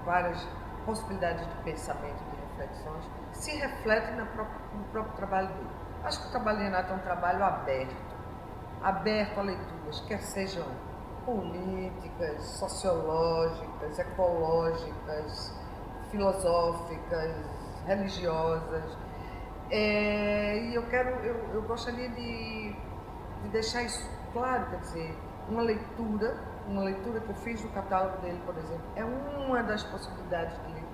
várias possibilidades de pensamento, de reflexões, se refletem no próprio, no próprio trabalho dele. Acho que o trabalho de Renato é um trabalho aberto, aberto a leituras, quer sejam políticas, sociológicas, ecológicas, filosóficas, religiosas. É, e eu quero, eu, eu gostaria de, de deixar isso claro, quer dizer, uma leitura, uma leitura que eu fiz do catálogo dele, por exemplo, é uma das possibilidades de leitura.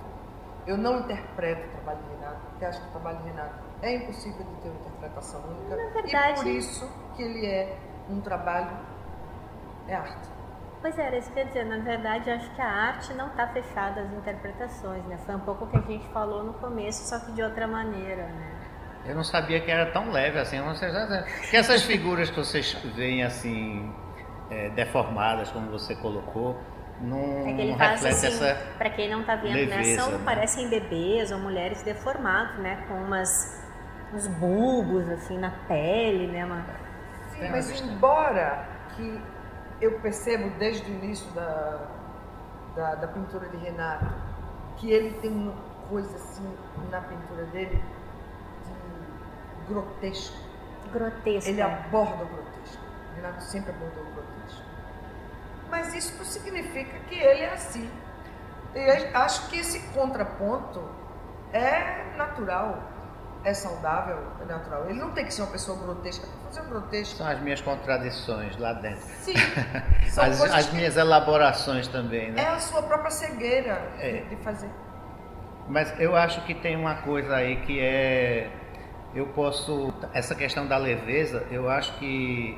Eu não interpreto o trabalho de Renato, porque acho que o trabalho de Renato é impossível de ter uma interpretação única. Na verdade, e por isso que ele é um trabalho, é arte. Pois é, era isso que eu ia dizer. Na verdade, acho que a arte não está fechada às interpretações, né? Foi um pouco o que a gente falou no começo, só que de outra maneira, né? Eu não sabia que era tão leve assim. Vocês que essas figuras que vocês veem assim é, deformadas, como você colocou, não, é que ele não faz reflete assim, essa para quem não está vendo, leveza, né? São, né? parecem bebês ou mulheres deformados, né? Com umas uns bulbos assim na pele, né? Uma... Sim, Tem mas vista. embora que eu percebo desde o início da, da, da pintura de Renato que ele tem uma coisa assim na pintura dele grotesco. grotesca. Ele aborda o grotesco. Renato sempre abordou o grotesco. Mas isso não significa que ele é assim. Eu acho que esse contraponto é natural, é saudável, é natural. Ele não tem que ser uma pessoa grotesca para fazer um grotesco. São as minhas contradições lá dentro. Sim, são As, as que minhas elaborações também, né? é a sua própria cegueira É. de, de fazer. Mas eu acho que tem uma coisa aí que é. Eu posso. Essa questão da leveza, eu acho que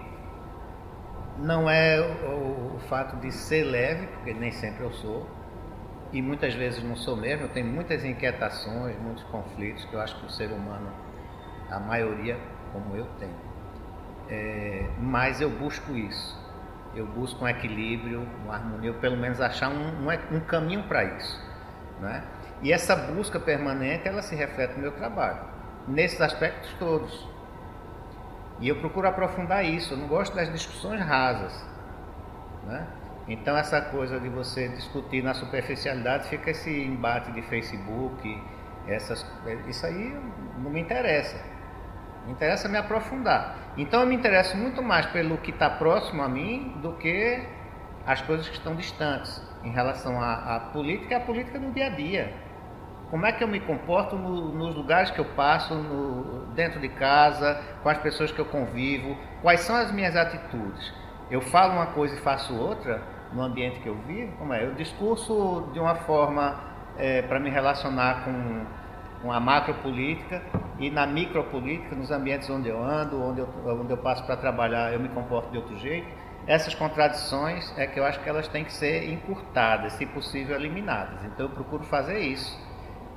não é o, o fato de ser leve, porque nem sempre eu sou, e muitas vezes não sou mesmo. Eu tenho muitas inquietações, muitos conflitos que eu acho que o ser humano, a maioria, como eu, tem. É, mas eu busco isso. Eu busco um equilíbrio, uma harmonia, ou pelo menos achar um, um, um caminho para isso. Né? E essa busca permanente, ela se reflete no meu trabalho, nesses aspectos todos. E eu procuro aprofundar isso, eu não gosto das discussões rasas. Né? Então essa coisa de você discutir na superficialidade, fica esse embate de Facebook, essas, isso aí não me interessa. Me interessa me aprofundar. Então eu me interesso muito mais pelo que está próximo a mim do que as coisas que estão distantes em relação à, à política e à política no dia a dia. Como é que eu me comporto no- nos lugares que eu passo, no- dentro de casa, com as pessoas que eu convivo, quais são as minhas atitudes? Eu falo uma coisa e faço outra no ambiente que eu vivo? Como é? Eu discurso de uma forma para me relacionar com, com a macropolítica e na micropolítica, nos ambientes onde eu ando, onde eu, onde eu passo para trabalhar, eu me comporto de outro jeito. Essas contradições é que eu acho que elas têm que ser encurtadas, se possível eliminadas. Então eu procuro fazer isso.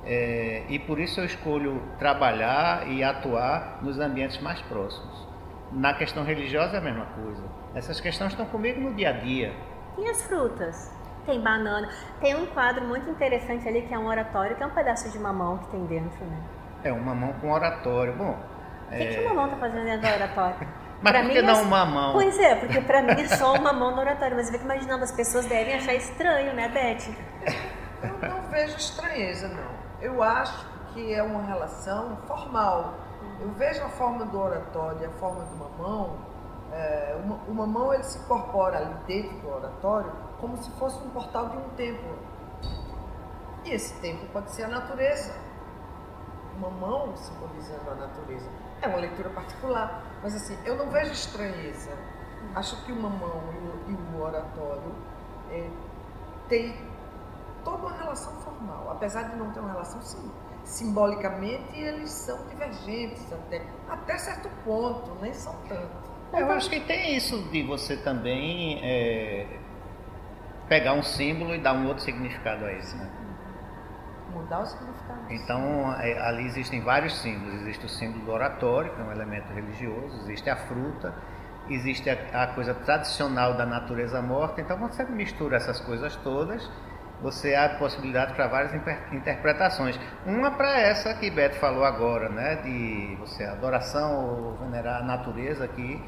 É, e por isso eu escolho trabalhar e atuar nos ambientes mais próximos. Na questão religiosa é a mesma coisa. Essas questões estão comigo no dia a dia. E as frutas? Tem banana. Tem um quadro muito interessante ali que é um oratório, que é um pedaço de mamão que tem dentro, né? É um mamão com oratório. Bom, O que, que o mamão tá fazendo dentro do oratório? mas Pra por mim que é não um mamão? Pois é, porque pra mim é só um mamão no oratório, mas eu fico imaginando, as pessoas devem achar estranho, né, Beth? Eu não vejo estranheza, não. Eu acho que é uma relação formal. Eu vejo a forma do oratório e a forma do mamão. é, o ma- o mamão ele se incorpora ali dentro do oratório como se fosse um portal de um templo. E esse templo pode ser a natureza. O mamão simbolizando a natureza. É uma leitura particular, mas assim, eu não vejo estranheza. Acho que o mamão e o, e o oratório é, tem toda uma relação apesar de não ter uma relação sim. Simbolicamente eles são divergentes até, até certo ponto, nem são tanto. Eu acho que tem isso de você também é, pegar um símbolo e dar um outro significado a isso. Né? Mudar o significado. Então, é, ali existem vários símbolos. Existe o símbolo do oratório, que é um elemento religioso, existe a fruta, existe a, a coisa tradicional da natureza morta. Então, quando você mistura essas coisas todas, você abre possibilidade para várias interpretações. Uma para essa que Beto falou agora, né, de você adoração ou venerar a natureza, que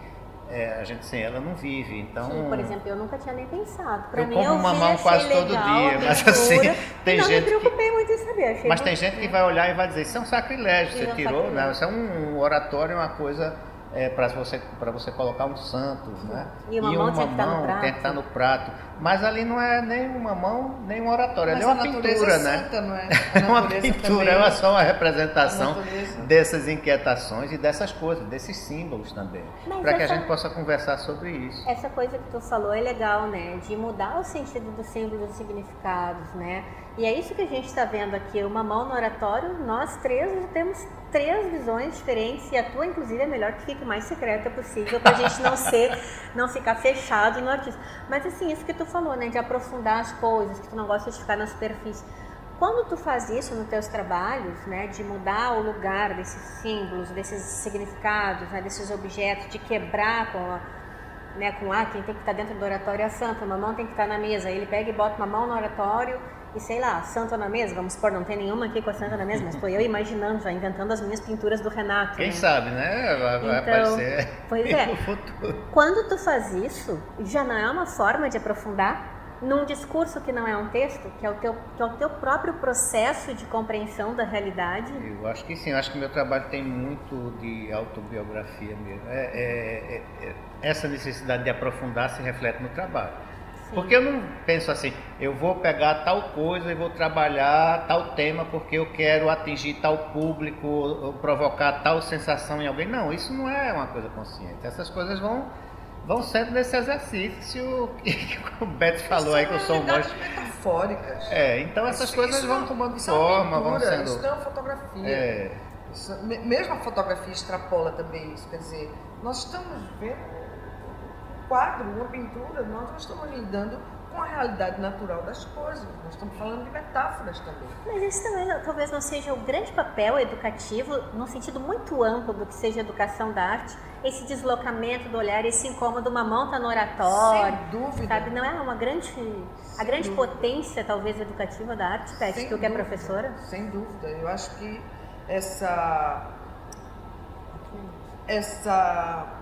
é, a gente sem ela não vive. Então, Sim, por exemplo, eu nunca tinha nem pensado. Para eu mim, como eu mamão quase achei todo legal, dia, mas assim, tem não gente me preocupei muito em saber. Achei Mas tem gente que vai olhar e vai dizer, isso é um sacrilégio, você é tirou, né? sacrilégio. Isso é um oratório, é uma coisa é, para você, pra você colocar um santo, né? E o mamão tinha que estar no mamão prato. tem que estar no prato. Mas ali não é nem um mamão, nem um oratório, ali é uma pintura, né? santa, não é? É uma pintura, é só uma representação dessas inquietações e dessas coisas, desses símbolos também. Para que a gente possa conversar sobre isso. Essa coisa que tu falou é legal, né? De mudar o sentido dos símbolos e significados, né? E é isso que a gente está vendo aqui. Uma mão no oratório, nós três temos três visões diferentes e a tua, inclusive, é melhor que fique mais secreta possível para a gente não ser, não ficar fechado no artista. Mas assim, isso que tu falou, né? De aprofundar as coisas, que tu não gosta de ficar na superfície. Quando tu faz isso nos teus trabalhos, né, de mudar o lugar desses símbolos, desses significados, né, desses objetos, de quebrar com a, né, com ah, quem tem que estar dentro do oratório é a santa, uma mão tem que estar na mesa. Ele pega e bota uma mão no oratório e sei lá, santa na mesa, vamos supor, não tem nenhuma aqui com a santa na mesa, mas foi eu imaginando, já inventando as minhas pinturas do Renato. Quem né? sabe, né? Vai, Então, aparecer pois é. Quando tu faz isso, já não é uma forma de aprofundar num discurso que não é um texto, que é o teu, que é o teu próprio processo de compreensão da realidade. Eu acho que sim, eu acho que meu trabalho tem muito de autobiografia mesmo. É, é- é- é- essa necessidade de aprofundar se reflete no trabalho. Sim. Porque eu não penso assim, eu vou pegar tal coisa e vou trabalhar tal tema porque eu quero atingir tal público, provocar tal sensação em alguém. Não, isso não é uma coisa consciente. Essas coisas vão, vão sendo nesse exercício que, o Beto falou aí que eu sou um monstro. metafóricas. É, então essas Isso- coisas isso vão não- tomando isso é forma, vão pintura, sendo. Isso não é uma fotografia. É, Isso- me- mesmo a fotografia extrapola também isso. Quer dizer, nós estamos vendo quadro, uma pintura, nós não estamos lidando com a realidade natural das coisas. Nós estamos falando de metáforas também. Mas esse também talvez não seja o grande papel educativo, num sentido muito amplo do que seja a educação da arte, esse deslocamento do olhar, esse incômodo, uma mão tá no oratório, Sem dúvida. sabe? Não é uma grande, a grande dúvida. potência, talvez, educativa da arte, Pet, Sem tu que é dúvida, professora? Sem dúvida. Eu acho que essa. Essa.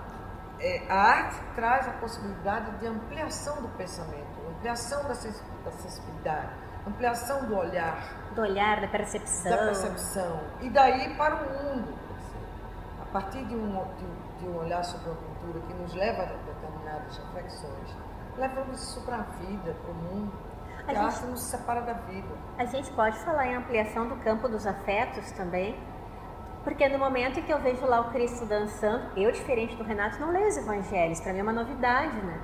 É, a arte traz a possibilidade de ampliação do pensamento, ampliação da sens- da sensibilidade, ampliação do olhar, Do olhar, da percepção. da percepção. E daí para o mundo. A partir de um, de, de um olhar sobre uma cultura que nos leva a determinadas reflexões, levamos isso para a vida, para o mundo. A a, gente- arte não se separa da vida. A gente pode falar em ampliação do campo dos afetos também, porque no momento em que eu vejo lá o Cristo dançando, eu, diferente do Renato, não leio os evangelhos, para mim é uma novidade, né?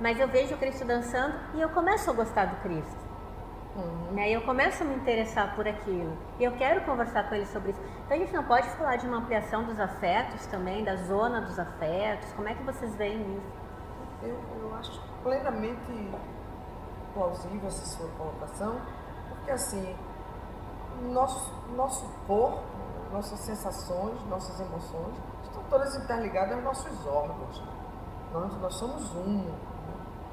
Mas eu vejo o Cristo dançando e eu começo a gostar do Cristo. Né? E eu começo a me interessar por aquilo. E eu quero conversar com ele sobre isso. Então a gente não pode falar de uma ampliação dos afetos também, da zona dos afetos. Como é que vocês veem isso? Eu, eu acho plenamente plausível essa sua colocação, porque assim, nosso, nosso corpo, nossas sensações, nossas emoções estão todas interligadas aos nossos órgãos. Nós, nós somos um. né?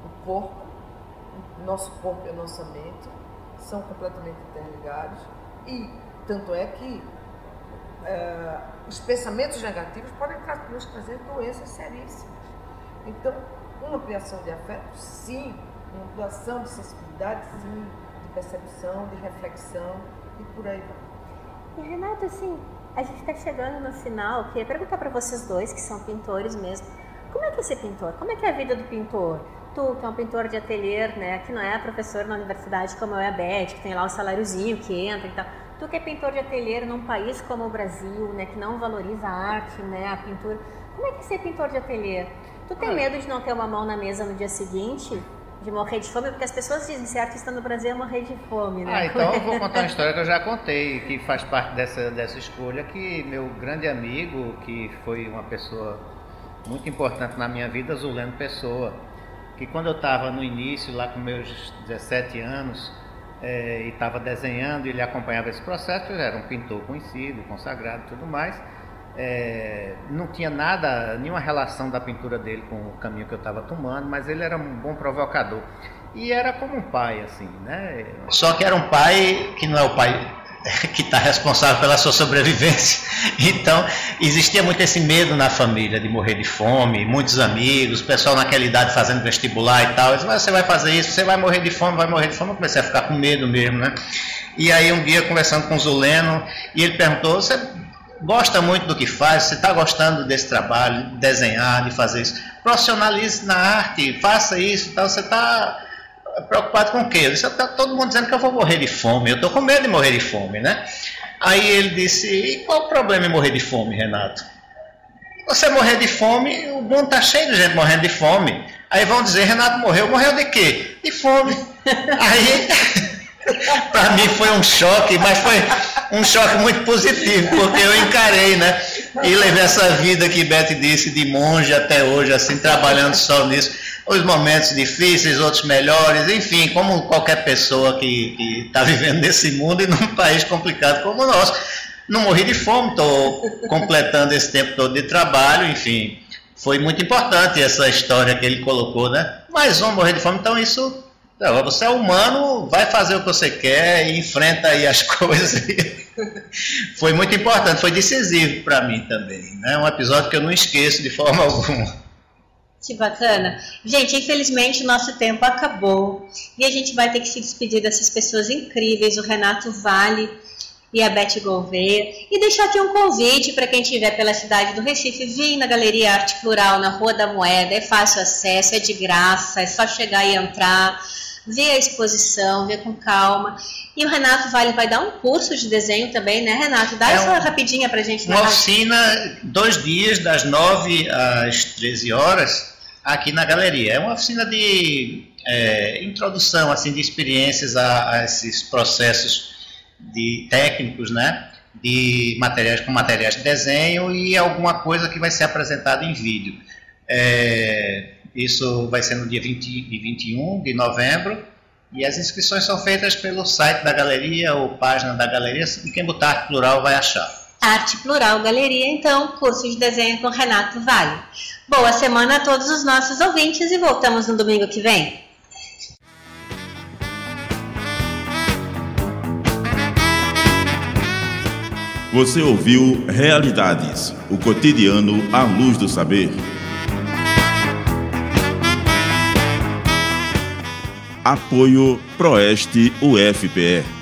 O corpo, nosso corpo e a nossa mente são completamente interligados e tanto é que eh, os pensamentos negativos podem nos trazer doenças seríssimas. Então, uma ampliação de afeto, sim. Uma ampliação de sensibilidade, sim. De percepção, de reflexão e por aí vai. E Renato, assim, a gente está chegando no final. Queria perguntar para vocês dois, que são pintores mesmo, como é que é ser pintor? Como é que é a vida do pintor? Tu, que é um pintor de ateliê, né, que não é professor na universidade como eu e a Beth, que tem lá o saláriozinho que entra e tal. Tu que é pintor de ateliê num país como o Brasil, né, que não valoriza a arte, né, a pintura. Como é que é ser pintor de ateliê? Tu tem Olha. medo de não ter uma mão na mesa no dia seguinte? De morrer de fome? Porque as pessoas dizem que ser artista no Brasil é morrer de fome, né? Ah, então eu vou contar uma história que eu já contei, que faz parte dessa, dessa escolha, que meu grande amigo, que foi uma pessoa muito importante na minha vida, Zuleno Pessoa, que quando eu estava no início, lá com meus 17 anos, eh, e estava desenhando, ele acompanhava esse processo, ele era um pintor conhecido, consagrado e tudo mais, eh, não tinha nada, nenhuma relação da pintura dele com o caminho que eu estava tomando, mas ele era um bom provocador. E era como um pai, assim, né? Só que era um pai que não é o pai que está responsável pela sua sobrevivência. Então, existia muito esse medo na família de morrer de fome, muitos amigos, pessoal naquela idade fazendo vestibular e tal. Mas você vai fazer isso, você vai morrer de fome, vai morrer de fome. Eu comecei a ficar com medo mesmo, né? E aí um dia conversando com o Zuleno, e ele perguntou, você gosta muito do que faz, você está gostando desse trabalho, de desenhar, de fazer isso, profissionalize na arte, faça isso tal, você está preocupado com o quê? Eu disse, está todo mundo dizendo que eu vou morrer de fome, eu estou com medo de morrer de fome, né? Aí ele disse, e qual o problema em morrer de fome, Renato? Você morrer de fome, o mundo está cheio de gente morrendo de fome. Aí vão dizer, Renato morreu, morreu de quê? De fome. Aí, para mim foi um choque, mas foi um choque muito positivo, porque eu encarei, né? E levei essa vida que Beth disse, de monge até hoje, assim, trabalhando só nisso os momentos difíceis, outros melhores, enfim, como qualquer pessoa que está vivendo nesse mundo e num país complicado como o nosso. Não morri de fome, estou completando esse tempo todo de trabalho, enfim. Foi muito importante essa história que ele colocou, né? Mas vamos morrer de fome, então isso. Você é humano, vai fazer o que você quer e enfrenta aí as coisas. foi muito importante, foi decisivo para mim também. Né? Um episódio que eu não esqueço de forma alguma. Que bacana. Gente, infelizmente o nosso tempo acabou e a gente vai ter que se despedir dessas pessoas incríveis, o Renato Vale e a Beth Gouveia. E deixar aqui um convite para quem estiver pela cidade do Recife, vir na Galeria Arte Plural, na Rua da Moeda. É fácil acesso, é de graça, é só chegar e entrar, ver a exposição, ver com calma. E o Renato Vale vai dar um curso de desenho também, né, Renato? Dá é essa um, rapidinha para a gente. Uma oficina, dois dias, das 9 às 13 horas aqui na galeria. É uma oficina de é, introdução assim de experiências a, a, esses processos de técnicos, né? De materiais com materiais de desenho e alguma coisa que vai ser apresentada em vídeo. É, isso vai ser no dia 20 e 21 de novembro e as inscrições são feitas pelo site da galeria ou página da galeria. Quem botar arte plural vai achar. Arte Plural Galeria, então, curso de desenho com Renato Vale. Boa semana a todos os nossos ouvintes e voltamos no domingo que vem. Você ouviu Realidades, o cotidiano à luz do saber. Apoio Proeste UFPE.